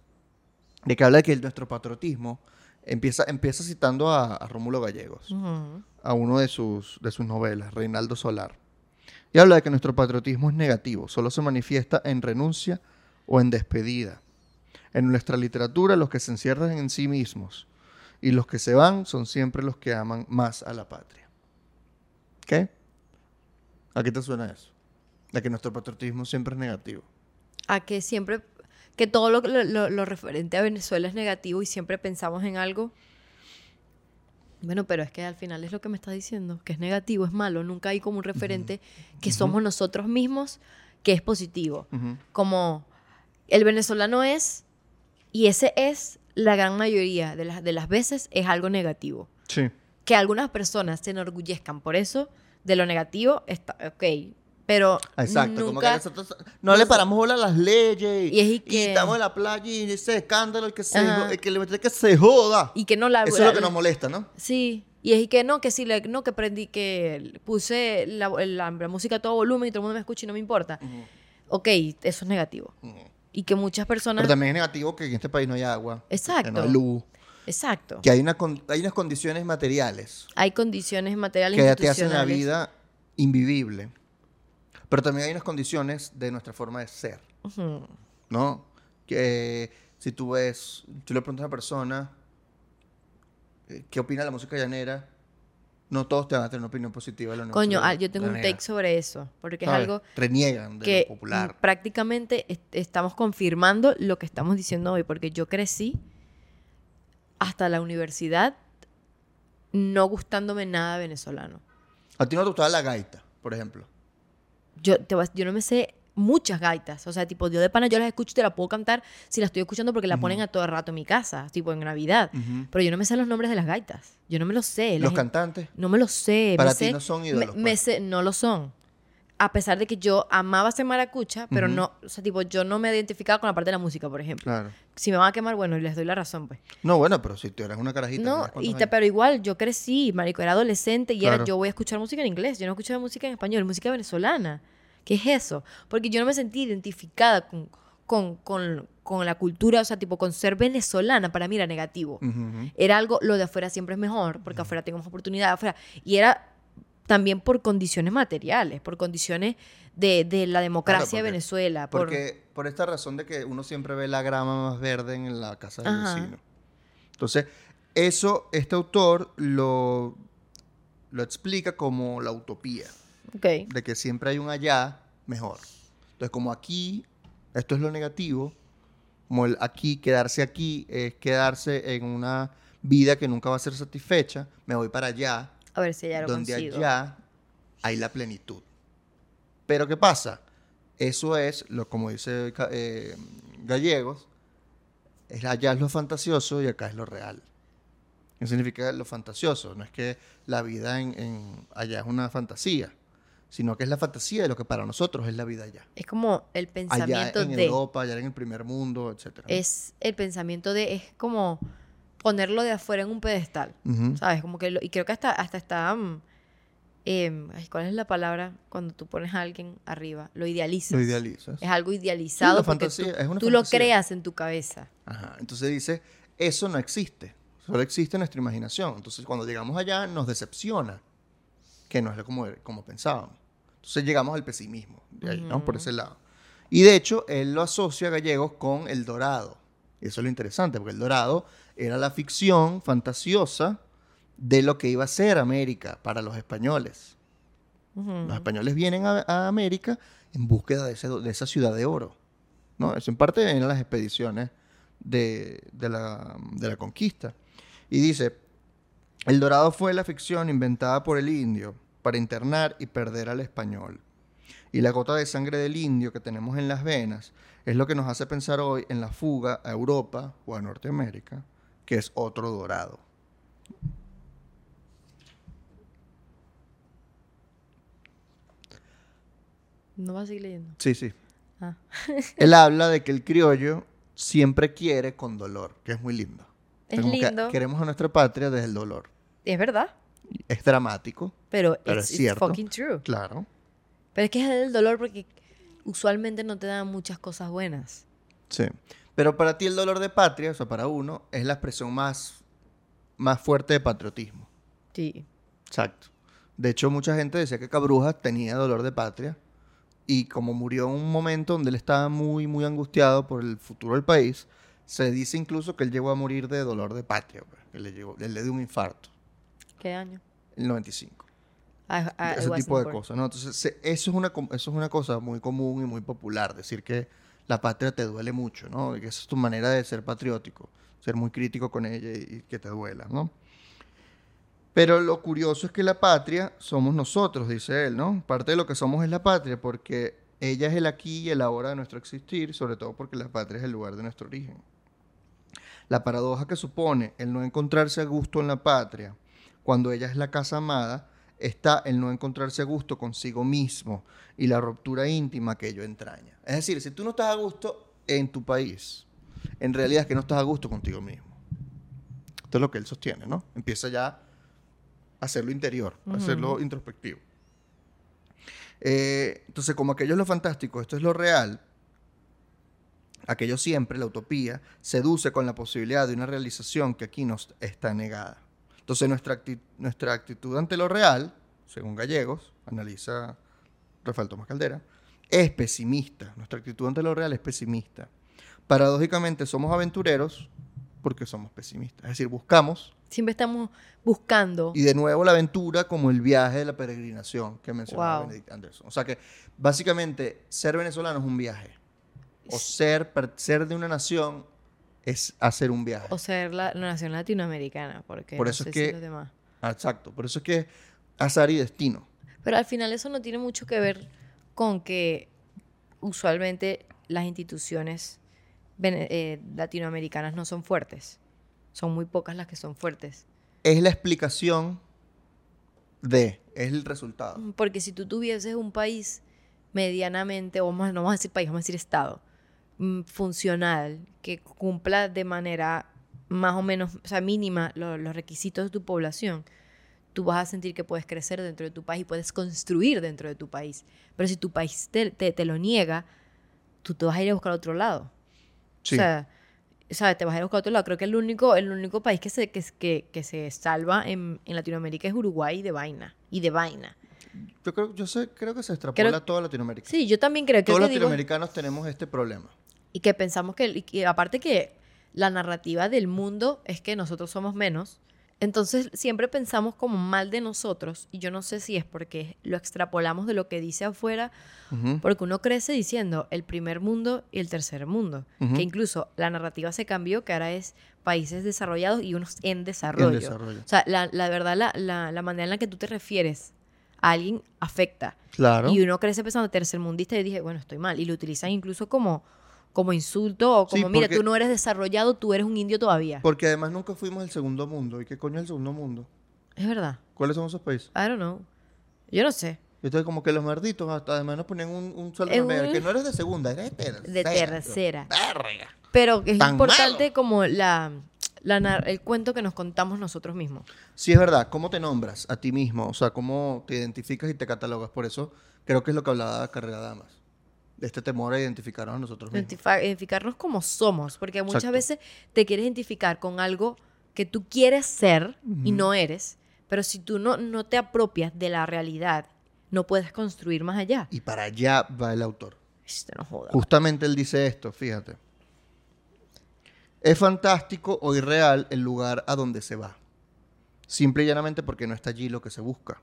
de que habla de que nuestro patriotismo empieza, empieza citando a, a Rómulo Gallegos a uno de sus, de sus novelas, Reinaldo Solar. Y habla de que nuestro patriotismo es negativo, solo se manifiesta en renuncia o en despedida. En nuestra literatura, los que se encierran en sí mismos y los que se van son siempre los que aman más a la patria. ¿Qué? ¿A qué te suena eso? De que nuestro patriotismo siempre es negativo. A que siempre... Que todo lo, lo- lo- lo referente a Venezuela es negativo y siempre pensamos en algo. Bueno, pero es que al final es lo que me estás diciendo, que es negativo, es malo. Nunca hay como un referente que somos nosotros mismos que es positivo. Como el venezolano es, y ese es la gran mayoría de las, de las veces, es algo negativo. Sí. Que algunas personas se enorgullezcan por eso, de lo negativo, está ok. Pero Exacto, como que nunca... nosotros no le paramos bola a las leyes y, Y es y y que- estamos en la playa y ese escándalo, el que se, Ajá. el que le que se joda. Y que no la... Eso es lo que nos molesta, ¿no? Sí. Y es que no, que sí, le- no, que prendí, que puse la, la- la música a todo volumen y todo el mundo me escucha y no me importa. Ok, eso es negativo. Y que muchas personas... Pero también es negativo que en este país no hay agua, que Exacto. no hay luz, Exacto. que hay, una hay unas condiciones materiales Hay condiciones materiales que te hacen la vida invivible. Pero también hay unas condiciones de nuestra forma de ser, Ujú. ¿no? Que si tú ves, tú le preguntas a una persona eh, qué opina de la música llanera, no todos te van a tener una opinión positiva de la Coño, ah, yo tengo un llanera, take sobre eso, porque es ¿sabes? algo Reniegan de que lo popular. prácticamente est- estamos confirmando lo que estamos diciendo hoy, porque yo crecí hasta la universidad no gustándome nada venezolano. A ti no te gustaba la gaita, por ejemplo. Yo, te yo no me sé muchas gaitas, o sea, tipo, yo de pana yo las escucho y te la puedo cantar si la estoy escuchando porque la ponen a todo rato en mi casa, tipo en Navidad. Ujú. Pero yo no me sé los nombres de las gaitas. Yo no me los sé. la Los cantantes. No me los sé. me Para ti sé- no son ídolos, me pues. sé- no lo son. A pesar de que yo amaba ser maracucha, pero no, o sea, tipo, yo no me identificaba con la parte de la música, por ejemplo. Claro. Si me van a quemar, bueno, les doy la razón, pues. No, bueno, pero si tú eras una carajita. No, y te- pero igual, yo crecí, marico, era adolescente y Claro. era, yo voy a escuchar música en inglés, yo no escuchaba música en español, música venezolana. ¿Qué es eso? Porque yo no me sentí identificada con, con, con, con la cultura, o sea, tipo, con ser venezolana, para mí era negativo. Ujú, ujú. Era algo, lo de afuera siempre es mejor, porque afuera tengo más oportunidades, afuera. Y era también por condiciones materiales, por condiciones de, de la democracia porque- de Venezuela. Por, Porque por esta razón de que uno siempre ve la grama más verde en la casa del Ajá. vecino. Entonces, eso, este autor lo, lo explica como la utopía, de que siempre hay un allá mejor. Entonces, como aquí, esto es lo negativo, como el aquí, quedarse aquí, es quedarse en una vida que nunca va a ser satisfecha, me voy para allá, A ver si ya lo donde consigo. allá hay la plenitud. Pero ¿qué pasa? Eso es, lo, como dice eh, Gallegos, es, allá es lo fantasioso y acá es lo real. ¿Qué significa lo fantasioso? No es que la vida en, en- allá es una fantasía, sino que es la fantasía de lo que para nosotros es la vida allá. Es como el Allá pensamiento en de... Europa, allá en el primer mundo, etc. Es el pensamiento de... Es como ponerlo de afuera en un pedestal. ¿Sabes? Como que... lo- y creo que hasta, hasta está... em, ay, ¿Cuál es la palabra cuando tú pones a alguien arriba? Lo idealizas. Lo idealizas. Es algo idealizado Sí, una porque fantasía, tú, es una tú lo fantasía. creas en tu cabeza. Ajá. Entonces dice, eso no existe, solo existe en nuestra imaginación. Entonces cuando llegamos allá nos decepciona, que no es como, como pensábamos. Entonces llegamos al pesimismo, de ahí, ¿no? Por ese lado. Y de hecho, él lo asocia a Gallegos con El Dorado. Y eso es lo interesante, porque El Dorado era la ficción fantasiosa de lo que iba a ser América para los españoles. Los españoles vienen a, a América en búsqueda de, ese- de esa ciudad de oro. ¿no? Eso en parte eran las expediciones de, de la, de la conquista. Y dice, el dorado fue la ficción inventada por el indio para internar y perder al español. Y la gota de sangre del indio que tenemos en las venas es lo que nos hace pensar hoy en la fuga a Europa o a Norteamérica, que es otro dorado. No vas a seguir leyendo. Sí, sí. Ah. Él habla de que el criollo siempre quiere con dolor, que es muy lindo. Es Como que lindo. queremos a nuestra patria desde el dolor. Es verdad. Es dramático, Pero, Pero it's, es it's cierto. fucking true. claro. Pero es que es el dolor porque usualmente no te dan muchas cosas buenas. Sí. Pero para ti el dolor de patria, o sea, para uno, es la expresión más, más fuerte de patriotismo. Sí. Exacto. De hecho, mucha gente decía que Cabrujas tenía dolor de patria y como murió en un momento donde él estaba muy, muy angustiado por el futuro del país, se dice incluso que él llegó a morir de dolor de patria, pues, que le, llegó, él le dio un infarto ¿Qué año? en el 95. I- I- ese tipo de cosas, ¿no? Entonces, se- eso es, una, eso es una cosa muy común y muy popular, decir que la patria te duele mucho, ¿no? Que esa es tu manera de ser patriótico, ser muy crítico con ella y, y que te duela, ¿no? Pero lo curioso es que la patria somos nosotros, dice él, ¿no? Parte de lo que somos es la patria, porque ella es el aquí y el ahora de nuestro existir, sobre todo porque la patria es el lugar de nuestro origen. La paradoja que supone el no encontrarse a gusto en la patria, cuando ella es la casa amada, está el no encontrarse a gusto consigo mismo y la ruptura íntima que ello entraña. Es decir, si tú no estás a gusto en tu país, en realidad es que no estás a gusto contigo mismo. Esto es lo que él sostiene, ¿no? Empieza ya a hacerlo interior, a hacerlo introspectivo. Eh, entonces, como aquello es lo fantástico, esto es lo real, aquello siempre, la utopía, seduce con la posibilidad de una realización que aquí nos está negada. Entonces, nuestra, acti- nuestra actitud ante lo real, según Gallegos, analiza Rafael Tomás Caldera, es pesimista. Nuestra actitud ante lo real es pesimista. Paradójicamente, somos aventureros porque somos pesimistas. Es decir, buscamos Siempre estamos buscando. y de nuevo la aventura como el viaje de la peregrinación que mencionaba Wow. Benedict Anderson. O sea que básicamente ser venezolano es un viaje. O ser, ser de una nación es hacer un viaje. O ser la, la nación latinoamericana, porque Por no eso sé es si que- los demás. Ah, Exacto. Por eso es que azar y destino. Pero al final eso no tiene mucho que ver con que usualmente las instituciones eh, latinoamericanas no son fuertes. Son muy pocas las que son fuertes. Es la explicación de, es el resultado. Porque si tú tuvieses un país medianamente, o más, no vamos a decir país, vamos a decir estado, funcional, que cumpla de manera más o menos, o sea, mínima lo- los requisitos de tu población, tú vas a sentir que puedes crecer dentro de tu país y puedes construir dentro de tu país. Pero si tu país te, te- te lo niega, tú te vas a ir a buscar a otro lado. Sí. O sea, ¿sabes? Te vas a ir a buscar a otro lado. Creo que el único, el único país que se, que, que, que se salva en, en Latinoamérica es Uruguay de vaina. Y de vaina. yo creo, yo sé, creo que se extrapola Creo- a toda Latinoamérica. Sí, yo también creo que... Todos los digo- latinoamericanos tenemos este problema. Y que pensamos que, aparte que la narrativa del mundo es que nosotros somos menos, entonces siempre pensamos como mal de nosotros, y yo no sé si es porque lo extrapolamos de lo que dice afuera, porque uno crece diciendo el primer mundo y el tercer mundo, que incluso la narrativa se cambió, que ahora es países desarrollados y unos en desarrollo. desarrollo. O sea, la, la verdad, la, la, la manera en la que tú te refieres a alguien afecta. Claro. Y uno crece pensando tercermundista y dije, bueno, estoy mal. Y lo utilizan incluso como, como insulto o Sí, como, mira, porque- tú no eres desarrollado, tú eres un indio todavía. Porque además nunca fuimos el segundo mundo. ¿Y qué coño es el segundo mundo? Es verdad. ¿Cuáles son esos países? I don't know. Yo no sé. Entonces como que los merditos hasta además nos ponen un, un medio, un- que no eres de segunda, eres de tercera. De tercera. Verga. Pero es Tan importante malo. como la, la el cuento que nos contamos nosotros mismos. Sí, es verdad. ¿Cómo te nombras a ti mismo? O sea, ¿cómo te identificas y te catalogas? Por eso creo que es lo que hablaba Carrera Damas. De este temor a identificarnos a nosotros mismos. Identificarnos como somos, porque muchas Exacto. veces te quieres identificar con algo que tú quieres ser y no eres, pero si tú no, no te apropias de la realidad, no puedes construir más allá. Y para allá va el autor. Este no joda. Justamente él dice esto, fíjate. Es fantástico o irreal el lugar a donde se va. Simple y llanamente porque no está allí lo que se busca.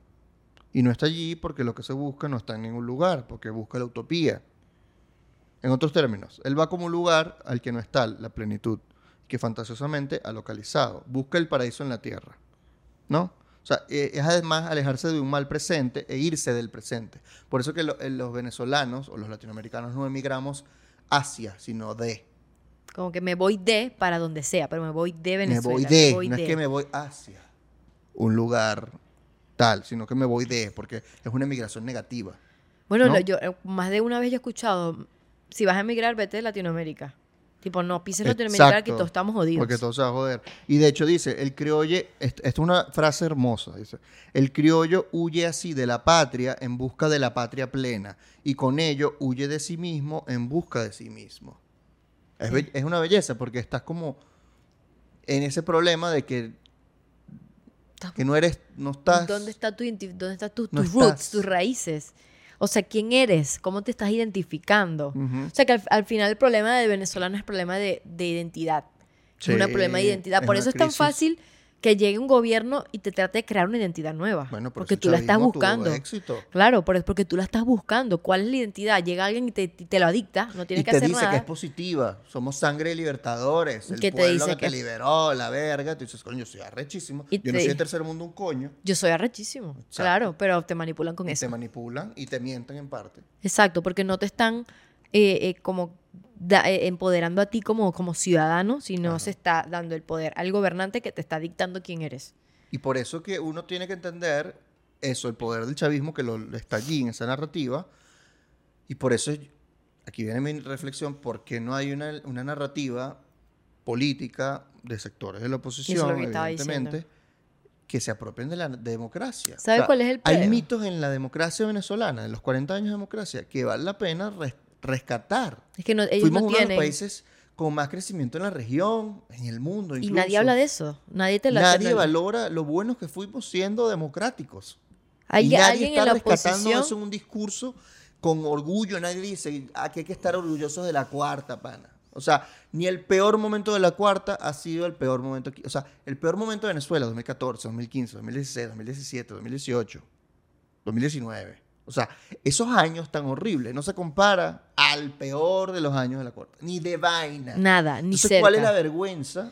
Y no está allí porque lo que se busca no está en ningún lugar, porque busca la utopía. En otros términos, él va como un lugar al que no está la plenitud, que fantasiosamente ha localizado. Busca el paraíso en la tierra. ¿No? O sea, eh, es además alejarse de un mal presente e irse del presente. Por eso que lo- eh, los venezolanos o los latinoamericanos no emigramos hacia, sino de. Como que me voy de para donde sea, pero me voy de Venezuela. me voy de. no es que me voy hacia un lugar tal, sino que me voy de, porque es una emigración negativa. Bueno, yo eh, más de una vez yo he escuchado, si vas a emigrar, vete de Latinoamérica. Tipo, no pises Latinoamérica que todos estamos jodidos. Porque todo se va a joder. Y de hecho dice, el criolle, est- esta es una frase hermosa, dice, el criollo huye así de la patria en busca de la patria plena y con ello huye de sí mismo en busca de sí mismo. Es, una belleza porque estás como en ese problema de que, que no eres, no estás... ¿Dónde está tu dónde están tus, no tus roots, tus raíces? O sea, ¿quién eres? ¿Cómo te estás identificando? O sea, que al, al final el problema del venezolano es problema de, de identidad. Sí, es un problema de identidad. Por eso es tan fácil que llegue un gobierno y te trate de crear una identidad nueva. Bueno, por porque tú la el estás buscando. éxito. Claro, por- porque tú la estás buscando. ¿Cuál es la identidad? Llega alguien y te, te lo adicta, no tienes y que te hacer dice nada. que es positiva. Somos sangre de libertadores. El te pueblo dice que te que- liberó, la verga. Tú dices, coño, yo soy arrechísimo. Y Yo no te- soy de tercer mundo un coño. Yo soy arrechísimo. Exacto. Claro, pero te manipulan con Y eso. te manipulan y te mienten en parte. Exacto, porque no te están eh, eh, como da- eh, empoderando a ti como, como ciudadano, sino Ajá. se está dando el poder al gobernante que te está dictando quién eres. Y por eso que uno tiene que entender eso, el poder del chavismo que lo, está allí en esa narrativa. Y por eso, aquí viene mi reflexión, ¿por qué no hay una, una narrativa política de sectores de la oposición, que evidentemente, que se apropien de la democracia? ¿Sabe cuál es el Hay pedo? mitos en la democracia venezolana, en los 40 años de democracia, que vale la pena rescatar. Es que no, ellos Fuimos no uno de los países con más crecimiento en la región, en el mundo. Y incluso. nadie habla de eso. Nadie te la Nadie te- valora lo buenos que fuimos siendo democráticos. Hay y nadie alguien está en la rescatando oposición. eso en un discurso con orgullo. Nadie dice "Ah, que hay que estar orgullosos de la cuarta, pana. O sea, ni el peor momento de la cuarta ha sido el peor momento. aquí. O sea, el peor momento de Venezuela, 2014, 2015, 2016, 2017, 2018, 2019. O sea, esos años tan horribles no se compara al peor de los años de la cuarta. Ni de vaina. Nada, ni Entonces, cerca. ¿cuál es la vergüenza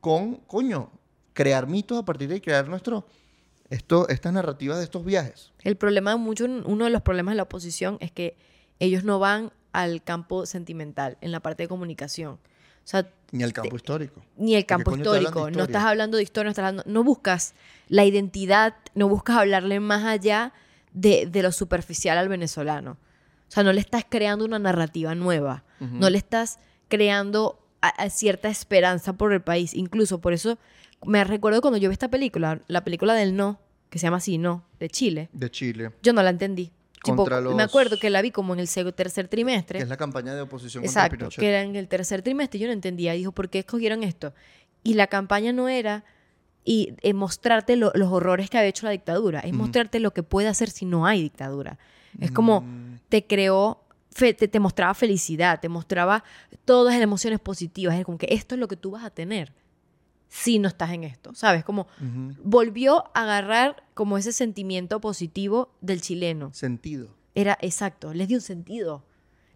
con, coño, crear mitos a partir de crear nuestro, esto, estas narrativas de estos viajes? El problema, mucho, uno de los problemas de la oposición es que ellos no van al campo sentimental, en la parte de comunicación. O sea, Ni el campo histórico. ni el ¿De campo de histórico. No estás hablando de historia, no, estás hablando, no buscas la identidad, no buscas hablarle más allá de, de lo superficial al venezolano. O sea, no le estás creando una narrativa nueva, no le estás creando a- a cierta esperanza por el país. Incluso por eso me recuerdo cuando yo vi esta película, la película del no, que se llama así, no, de Chile. De Chile, Yo no la entendí. Tipo, Me acuerdo que la vi como en el tercer trimestre. que es la campaña de oposición contra Exacto, Pinochet. que era en el tercer trimestre. Yo no entendía. Dijo, ¿por qué escogieron esto? Y la campaña no era y, eh, mostrarte lo- los horrores que había hecho la dictadura. Es mostrarte lo que puede hacer si no hay dictadura. Es como Mm. te creó, fe- te, te mostraba felicidad, te mostraba todas las emociones positivas. Es como que esto es lo que tú vas a tener si no estás en esto. ¿Sabes? Como volvió a agarrar como ese sentimiento positivo del chileno. Sentido Era exacto, les dio un sentido.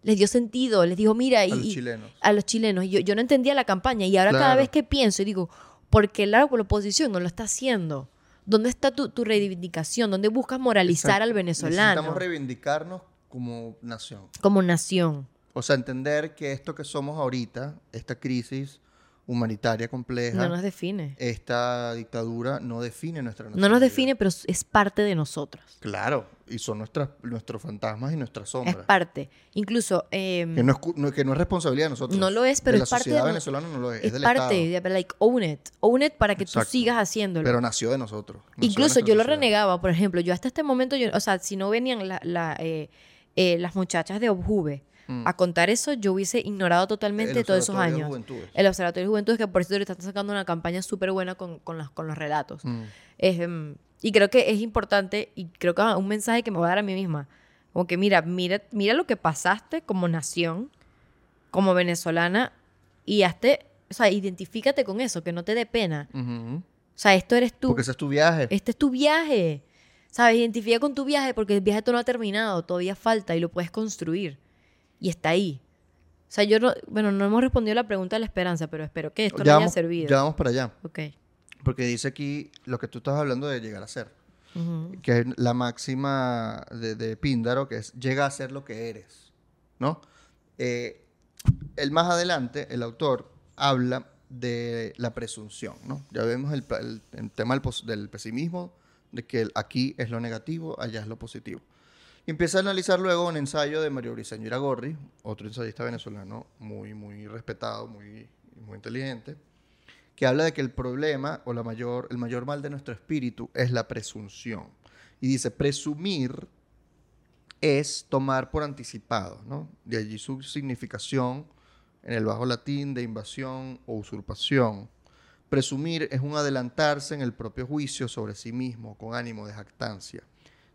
Les dio sentido, les dijo, mira, y, a los y- chilenos. a los chilenos. Yo, yo no entendía la campaña y ahora cada vez que pienso y digo, ¿por qué la, la oposición no lo está haciendo? ¿Dónde está tu, tu reivindicación? ¿Dónde buscas moralizar Exacto. al venezolano Necesitamos reivindicarnos como nación. como nación? O sea, entender que esto que somos ahorita, esta crisis humanitaria compleja. No nos define. Esta dictadura no define nuestra No nos define, pero es parte de nosotros. Claro, y son nuestras, nuestros fantasmas y nuestras sombras. Es parte. Incluso, em, Que no, es, no- que no es responsabilidad de nosotros. No lo es, pero de es la parte sociedad de- venezolana no lo es, es, es del parte Estado. de, like, own it. Own it para que Exacto. tú sigas haciéndolo. Pero nació de nosotros. nació de Incluso nuestra yo lo sociedad. renegaba, por ejemplo, yo hasta este momento, yo, o sea, si no venían la- la, eh, eh, las muchachas de Objuve Mm. a contar eso, yo hubiese ignorado totalmente todos esos Observatorio de años. Juventudes. El Observatorio de Juventudes, que por cierto ahorita están sacando una campaña súper buena con, con, las- con los relatos. Mm. Es, em, y creo que es importante, y creo que es un mensaje que me voy a dar a mí misma. Como que mira, mira, mira lo que pasaste como nación, como venezolana, y hazte, o sea, identifícate con eso, que no te dé pena. O sea, esto eres tú. Porque ese es tu viaje. Este es tu viaje. ¿Sabes? Identifica con tu viaje porque el viaje todavía no ha terminado, todavía falta y lo puedes construir. Y está ahí. O sea, yo no, bueno, no hemos respondido a la pregunta de la esperanza, pero espero que esto ya, le haya vamos, servido. ya vamos para allá. Ok. Porque dice aquí lo que tú estás hablando de llegar a ser. Que es la máxima de, de Píndaro, que es llega a ser lo que eres. ¿No? Eh, el más adelante, el autor habla de la presunción, ¿no? Ya vemos el, pa- el- el tema del, del pesimismo, de que aquí es lo negativo, allá es lo positivo. Y a analizar luego un ensayo de Mario Briceño Iragorri, otro ensayista venezolano muy, muy respetado, muy, muy inteligente, que habla de que el problema o la mayor, el mayor mal de nuestro espíritu es la presunción. Y dice, presumir es tomar por anticipado, ¿no? De allí su significación en el bajo latín de invasión o usurpación. Presumir es un adelantarse en el propio juicio sobre sí mismo con ánimo de jactancia,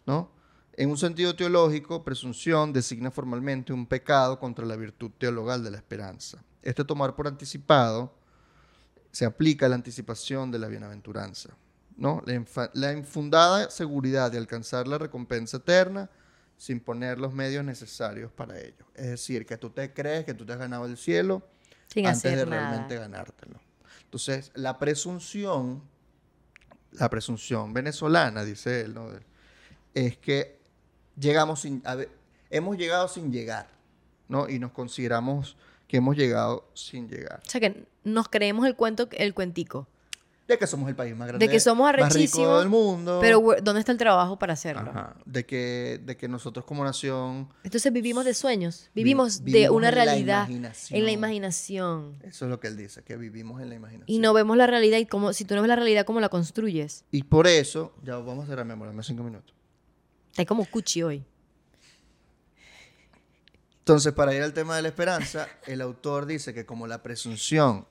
¿no? En un sentido teológico, presunción designa formalmente un pecado contra la virtud teologal de la esperanza. Este tomar por anticipado se aplica a la anticipación de la bienaventuranza, ¿no? La, la infundada seguridad de alcanzar la recompensa eterna sin poner los medios necesarios para ello. Es decir, que tú te crees que tú te has ganado el cielo Sin antes de nada. realmente ganártelo. Entonces, la presunción, la presunción venezolana, dice él, ¿no? es que llegamos sin, a ver, hemos llegado sin llegar, ¿no? Y nos consideramos que hemos llegado sin llegar. O sea, que nos creemos el cuento, el cuentico. De que somos el país más grande, De que somos arrechísimos, del mundo. Pero, ¿dónde está el trabajo para hacerlo? Ajá. De que, de que nosotros como nación, Entonces vivimos de sueños, Vi- vivimos, de vivimos una la realidad, imaginación. en la imaginación. eso es lo que él dice, que vivimos en la imaginación. Y no vemos la realidad y cómo, si tú no ves la realidad, ¿cómo la construyes? Y por eso, ya vamos a hacer la memoria, dame cinco minutos. Está como cuchi hoy. Entonces, para ir al tema de la esperanza, el autor dice que como la presunción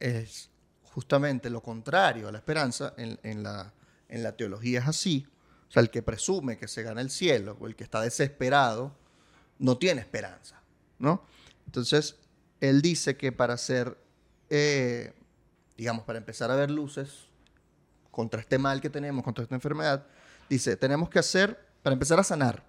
es justamente lo contrario a la esperanza, en, la teología es así, o sea, el que presume que se gana el cielo o el que está desesperado, no tiene esperanza, ¿no? Entonces, él dice que para ser, eh, digamos, para empezar a ver luces contra este mal que tenemos, contra esta enfermedad, dice, tenemos que hacer, para empezar a sanar,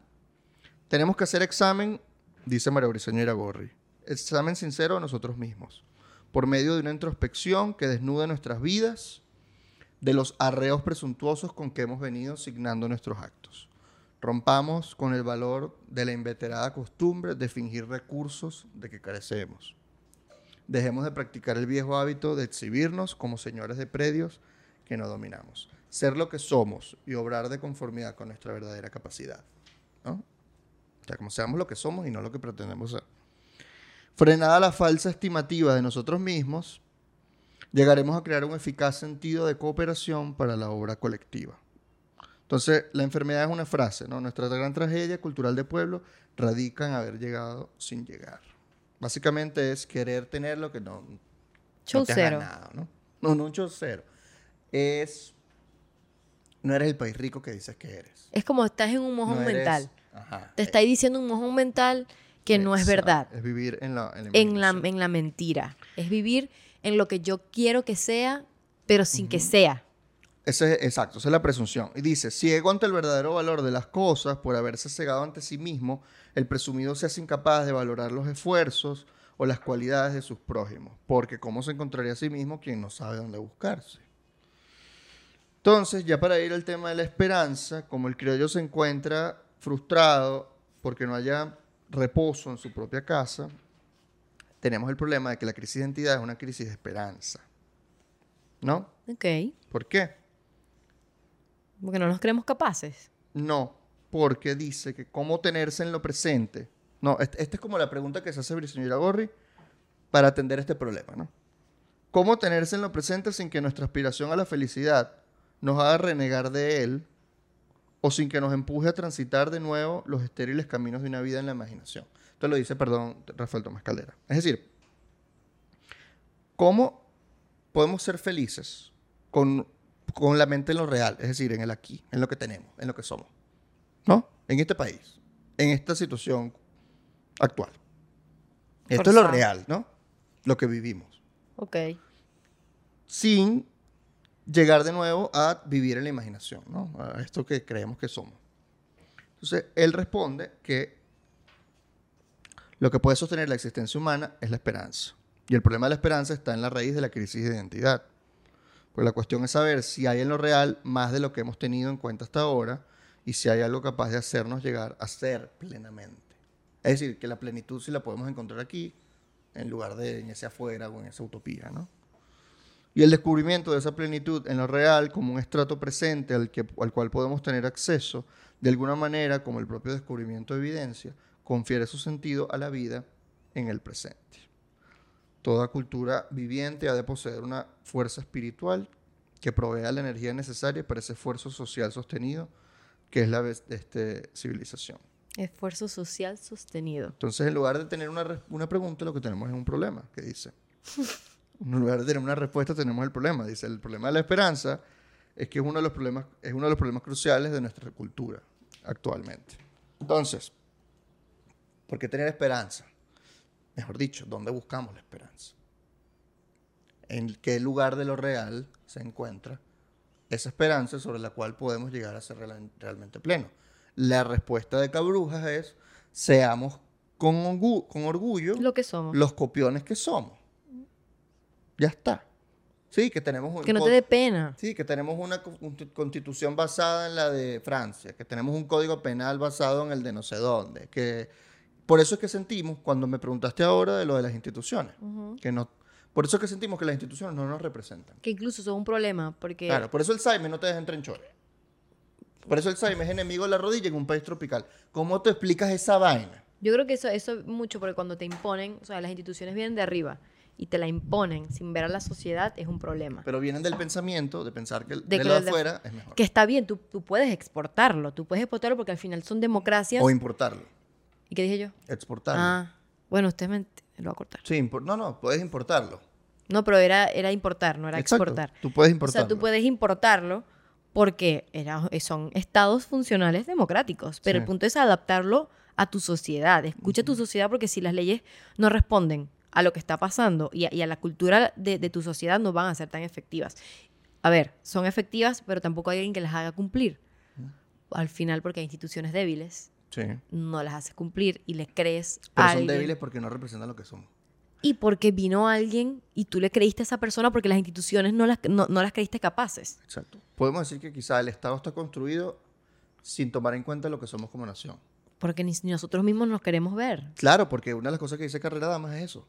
tenemos que hacer examen, dice María Briceño Iragorri, examen sincero de nosotros mismos, por medio de una introspección que desnude nuestras vidas de los arreos presuntuosos con que hemos venido signando nuestros actos. Rompamos con el valor de la inveterada costumbre de fingir recursos de que carecemos. Dejemos de practicar el viejo hábito de exhibirnos como señores de predios que no dominamos. Ser lo que somos y obrar de conformidad con nuestra verdadera capacidad. ¿no? O sea, como seamos lo que somos y no lo que pretendemos ser. Frenada la falsa estimativa de nosotros mismos, llegaremos a crear un eficaz sentido de cooperación para la obra colectiva. Entonces, la enfermedad es una frase, ¿no? Nuestra gran tragedia cultural de pueblo radica en haber llegado sin llegar. Básicamente es querer tener lo que no, no Show te has cero. ganado, ¿no? No, no un show cero. Es... No eres el país rico que dices que eres. Es como estás en un mojón No eres- mental. Ajá. Te está diciendo un mojón mental que no es verdad. Es vivir en la, en la En la, imaginación. en la mentira. Es vivir en lo que yo quiero que sea, pero sin que sea. Ese es, exacto, esa es la presunción. Y dice, ciego ante el verdadero valor de las cosas, por haberse cegado ante sí mismo, el presumido se hace incapaz de valorar los esfuerzos o las cualidades de sus prójimos, porque ¿cómo se encontraría a sí mismo quien no sabe dónde buscarse? Entonces, ya para ir al tema de la esperanza, como el criollo se encuentra frustrado porque no haya reposo en su propia casa, tenemos el problema de que la crisis de identidad es una crisis de esperanza. ¿No? Ok. ¿Por qué? Porque no nos creemos capaces. No, porque dice que cómo tenerse en lo presente. No, esta es como la pregunta que se hace Briseñora Gorri para atender este problema, ¿no? ¿Cómo tenerse en lo presente sin que nuestra aspiración a la felicidad nos haga renegar de él o sin que nos empuje a transitar de nuevo los estériles caminos de una vida en la imaginación? Esto lo dice, perdón, Rafael Tomás Caldera. Es decir, ¿cómo podemos ser felices con, con la mente en lo real? Es decir, en el aquí, en lo que tenemos, en lo que somos. ¿No? En este país, en esta situación actual. Esto es lo real, ¿no? Lo que vivimos. Ok. Sin llegar de nuevo a vivir en la imaginación, ¿no? A esto que creemos que somos. Entonces, él responde que lo que puede sostener la existencia humana es la esperanza. Y el problema de la esperanza está en la raíz de la crisis de identidad. Pues la cuestión es saber si hay en lo real más de lo que hemos tenido en cuenta hasta ahora y si hay algo capaz de hacernos llegar a ser plenamente. Es decir, que la plenitud sí la podemos encontrar aquí, en lugar de en ese afuera o en esa utopía, ¿no? Y el descubrimiento de esa plenitud en lo real como un estrato presente al, que, al cual podemos tener acceso, de alguna manera, como el propio descubrimiento de evidencia, confiere su sentido a la vida en el presente. Toda cultura viviente ha de poseer una fuerza espiritual que provea la energía necesaria para ese esfuerzo social sostenido que es la este, civilización. Esfuerzo social sostenido. Entonces, en lugar de tener una, una pregunta, lo que tenemos es un problema, que dice. En lugar de tener una respuesta, tenemos el problema. Dice, el problema de la esperanza es que es uno de los problemas, es uno de los problemas cruciales de nuestra cultura actualmente. Entonces, ¿por qué tener esperanza? Mejor dicho, ¿dónde buscamos la esperanza? ¿En qué lugar de lo real se encuentra esa esperanza sobre la cual podemos llegar a ser real- realmente plenos? La respuesta de Cabrujas es, seamos con, orgu- con orgullo Lo que somos. los copiones que somos. Ya está. Sí, que tenemos un que no te dé pena. Sí, que tenemos una co- consti- constitución basada en la de Francia, que tenemos un código penal basado en el de no sé dónde, que por eso es que sentimos cuando me preguntaste ahora de lo de las instituciones, que no por eso es que sentimos que las instituciones no nos representan. Que incluso son un problema. Porque Claro, por eso el Saime no te deja entrar en. Por eso el Saime es enemigo de la rodilla en un país tropical. ¿Cómo te explicas esa vaina? yo creo que eso, eso mucho porque cuando te imponen, o sea, las instituciones vienen de arriba y te la imponen sin ver a la sociedad es un problema. Pero vienen del pensamiento de pensar que el De de, que lo de afuera es mejor. Que está bien, tú, tú puedes exportarlo, tú puedes exportarlo porque al final son democracias. O importarlo. ¿Y qué dije yo? Exportarlo. Ah, bueno, usted me, lo va a cortar. Sí, no, no, puedes importarlo. No, pero era, era importar, no era Exacto, exportar. Tú puedes O importarlo. sea, tú puedes importarlo porque era, son estados funcionales democráticos, pero Sí. el punto es adaptarlo a tu sociedad. Escucha tu sociedad porque si las leyes no responden a lo que está pasando y a, y a la cultura de, de tu sociedad no van a ser tan efectivas. A ver, son efectivas, pero tampoco hay alguien que las haga cumplir. Al final, porque hay instituciones débiles, Sí. no las haces cumplir y les crees Pero a son alguien. débiles porque no representan lo que somos. Y porque vino alguien y tú le creíste a esa persona porque las instituciones no las, no, no las creíste capaces. Exacto. Podemos decir que quizá el Estado está construido sin tomar en cuenta lo que somos como nación. Porque ni ni nosotros mismos nos queremos ver. Claro, porque una de las cosas que dice Carrera Damas es eso.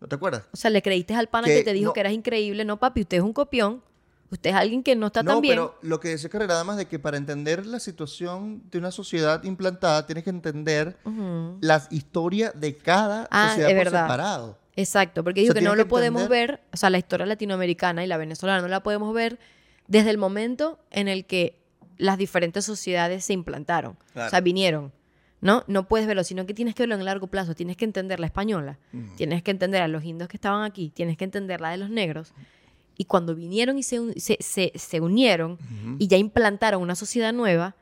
¿No te acuerdas? O sea, le creíste al pana Que que, te dijo no- que eras increíble. No, papi, usted es un copión. Usted es alguien que no está no, tan bien. pero lo que dice Carrera Damas de que para entender la situación de una sociedad implantada tienes que entender Ujú. la historia de cada Ah, sociedad es por verdad. separado. Exacto, porque O dijo sea, que no lo podemos ver, o sea, la historia latinoamericana y la venezolana no la podemos ver desde el momento en el que las diferentes sociedades se implantaron. O sea, vinieron. ¿No? No puedes verlo, sino que tienes que verlo en largo plazo. Tienes que entender la española, tienes que entender a los indios que estaban aquí, tienes que entender la de los negros. Y cuando vinieron y se, se, se- se unieron y ya implantaron una sociedad nueva,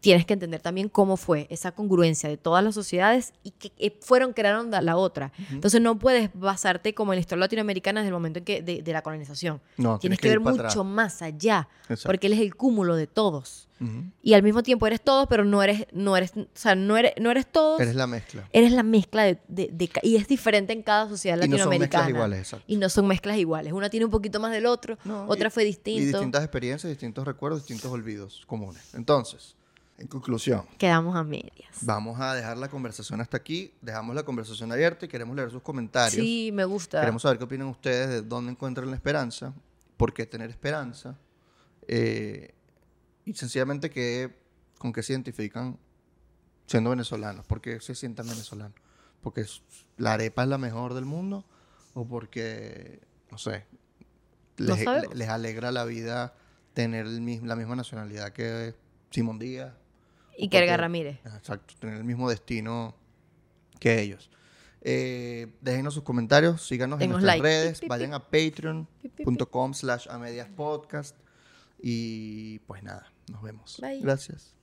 tienes que entender también cómo fue esa congruencia de todas las sociedades y que, que fueron, crearon la, otra. Entonces no puedes basarte como en la historia latinoamericana desde el momento en que, de, de la colonización. No, tienes tienes que, que ver mucho atrás. más allá, Exacto. porque él es el cúmulo de todos. Ujú. Y al mismo tiempo eres todos, pero no eres, no eres, o sea, no eres, no eres todos. Eres la mezcla. Eres la mezcla de, de- de y es diferente en cada sociedad Y no son latinoamericana. mezclas iguales, exacto. Y no son mezclas iguales. Una tiene un poquito más del otro, No, otra y- fue Y distinto. distintas experiencias, distintos recuerdos, distintos olvidos comunes. Entonces, En conclusión, Quedamos a medias. vamos a dejar la conversación hasta aquí. Dejamos la conversación abierta y queremos leer sus comentarios. Sí, me gusta. Queremos saber qué opinan ustedes de dónde encuentran la esperanza, por qué tener esperanza eh, y sencillamente que, con qué se identifican siendo venezolanos, por qué se sientan venezolanos. Porque la arepa es la mejor del mundo o porque, no sé, les, alegra la vida tener el la misma nacionalidad que Simón Díaz. Y Kerga Ramírez. Exacto, tener el mismo destino que ellos. Eh, déjenos sus comentarios, síganos en nuestras like. redes, Pip, pip, vayan a patreon.com slash a medias podcast y pues nada, nos vemos. Bye. Gracias.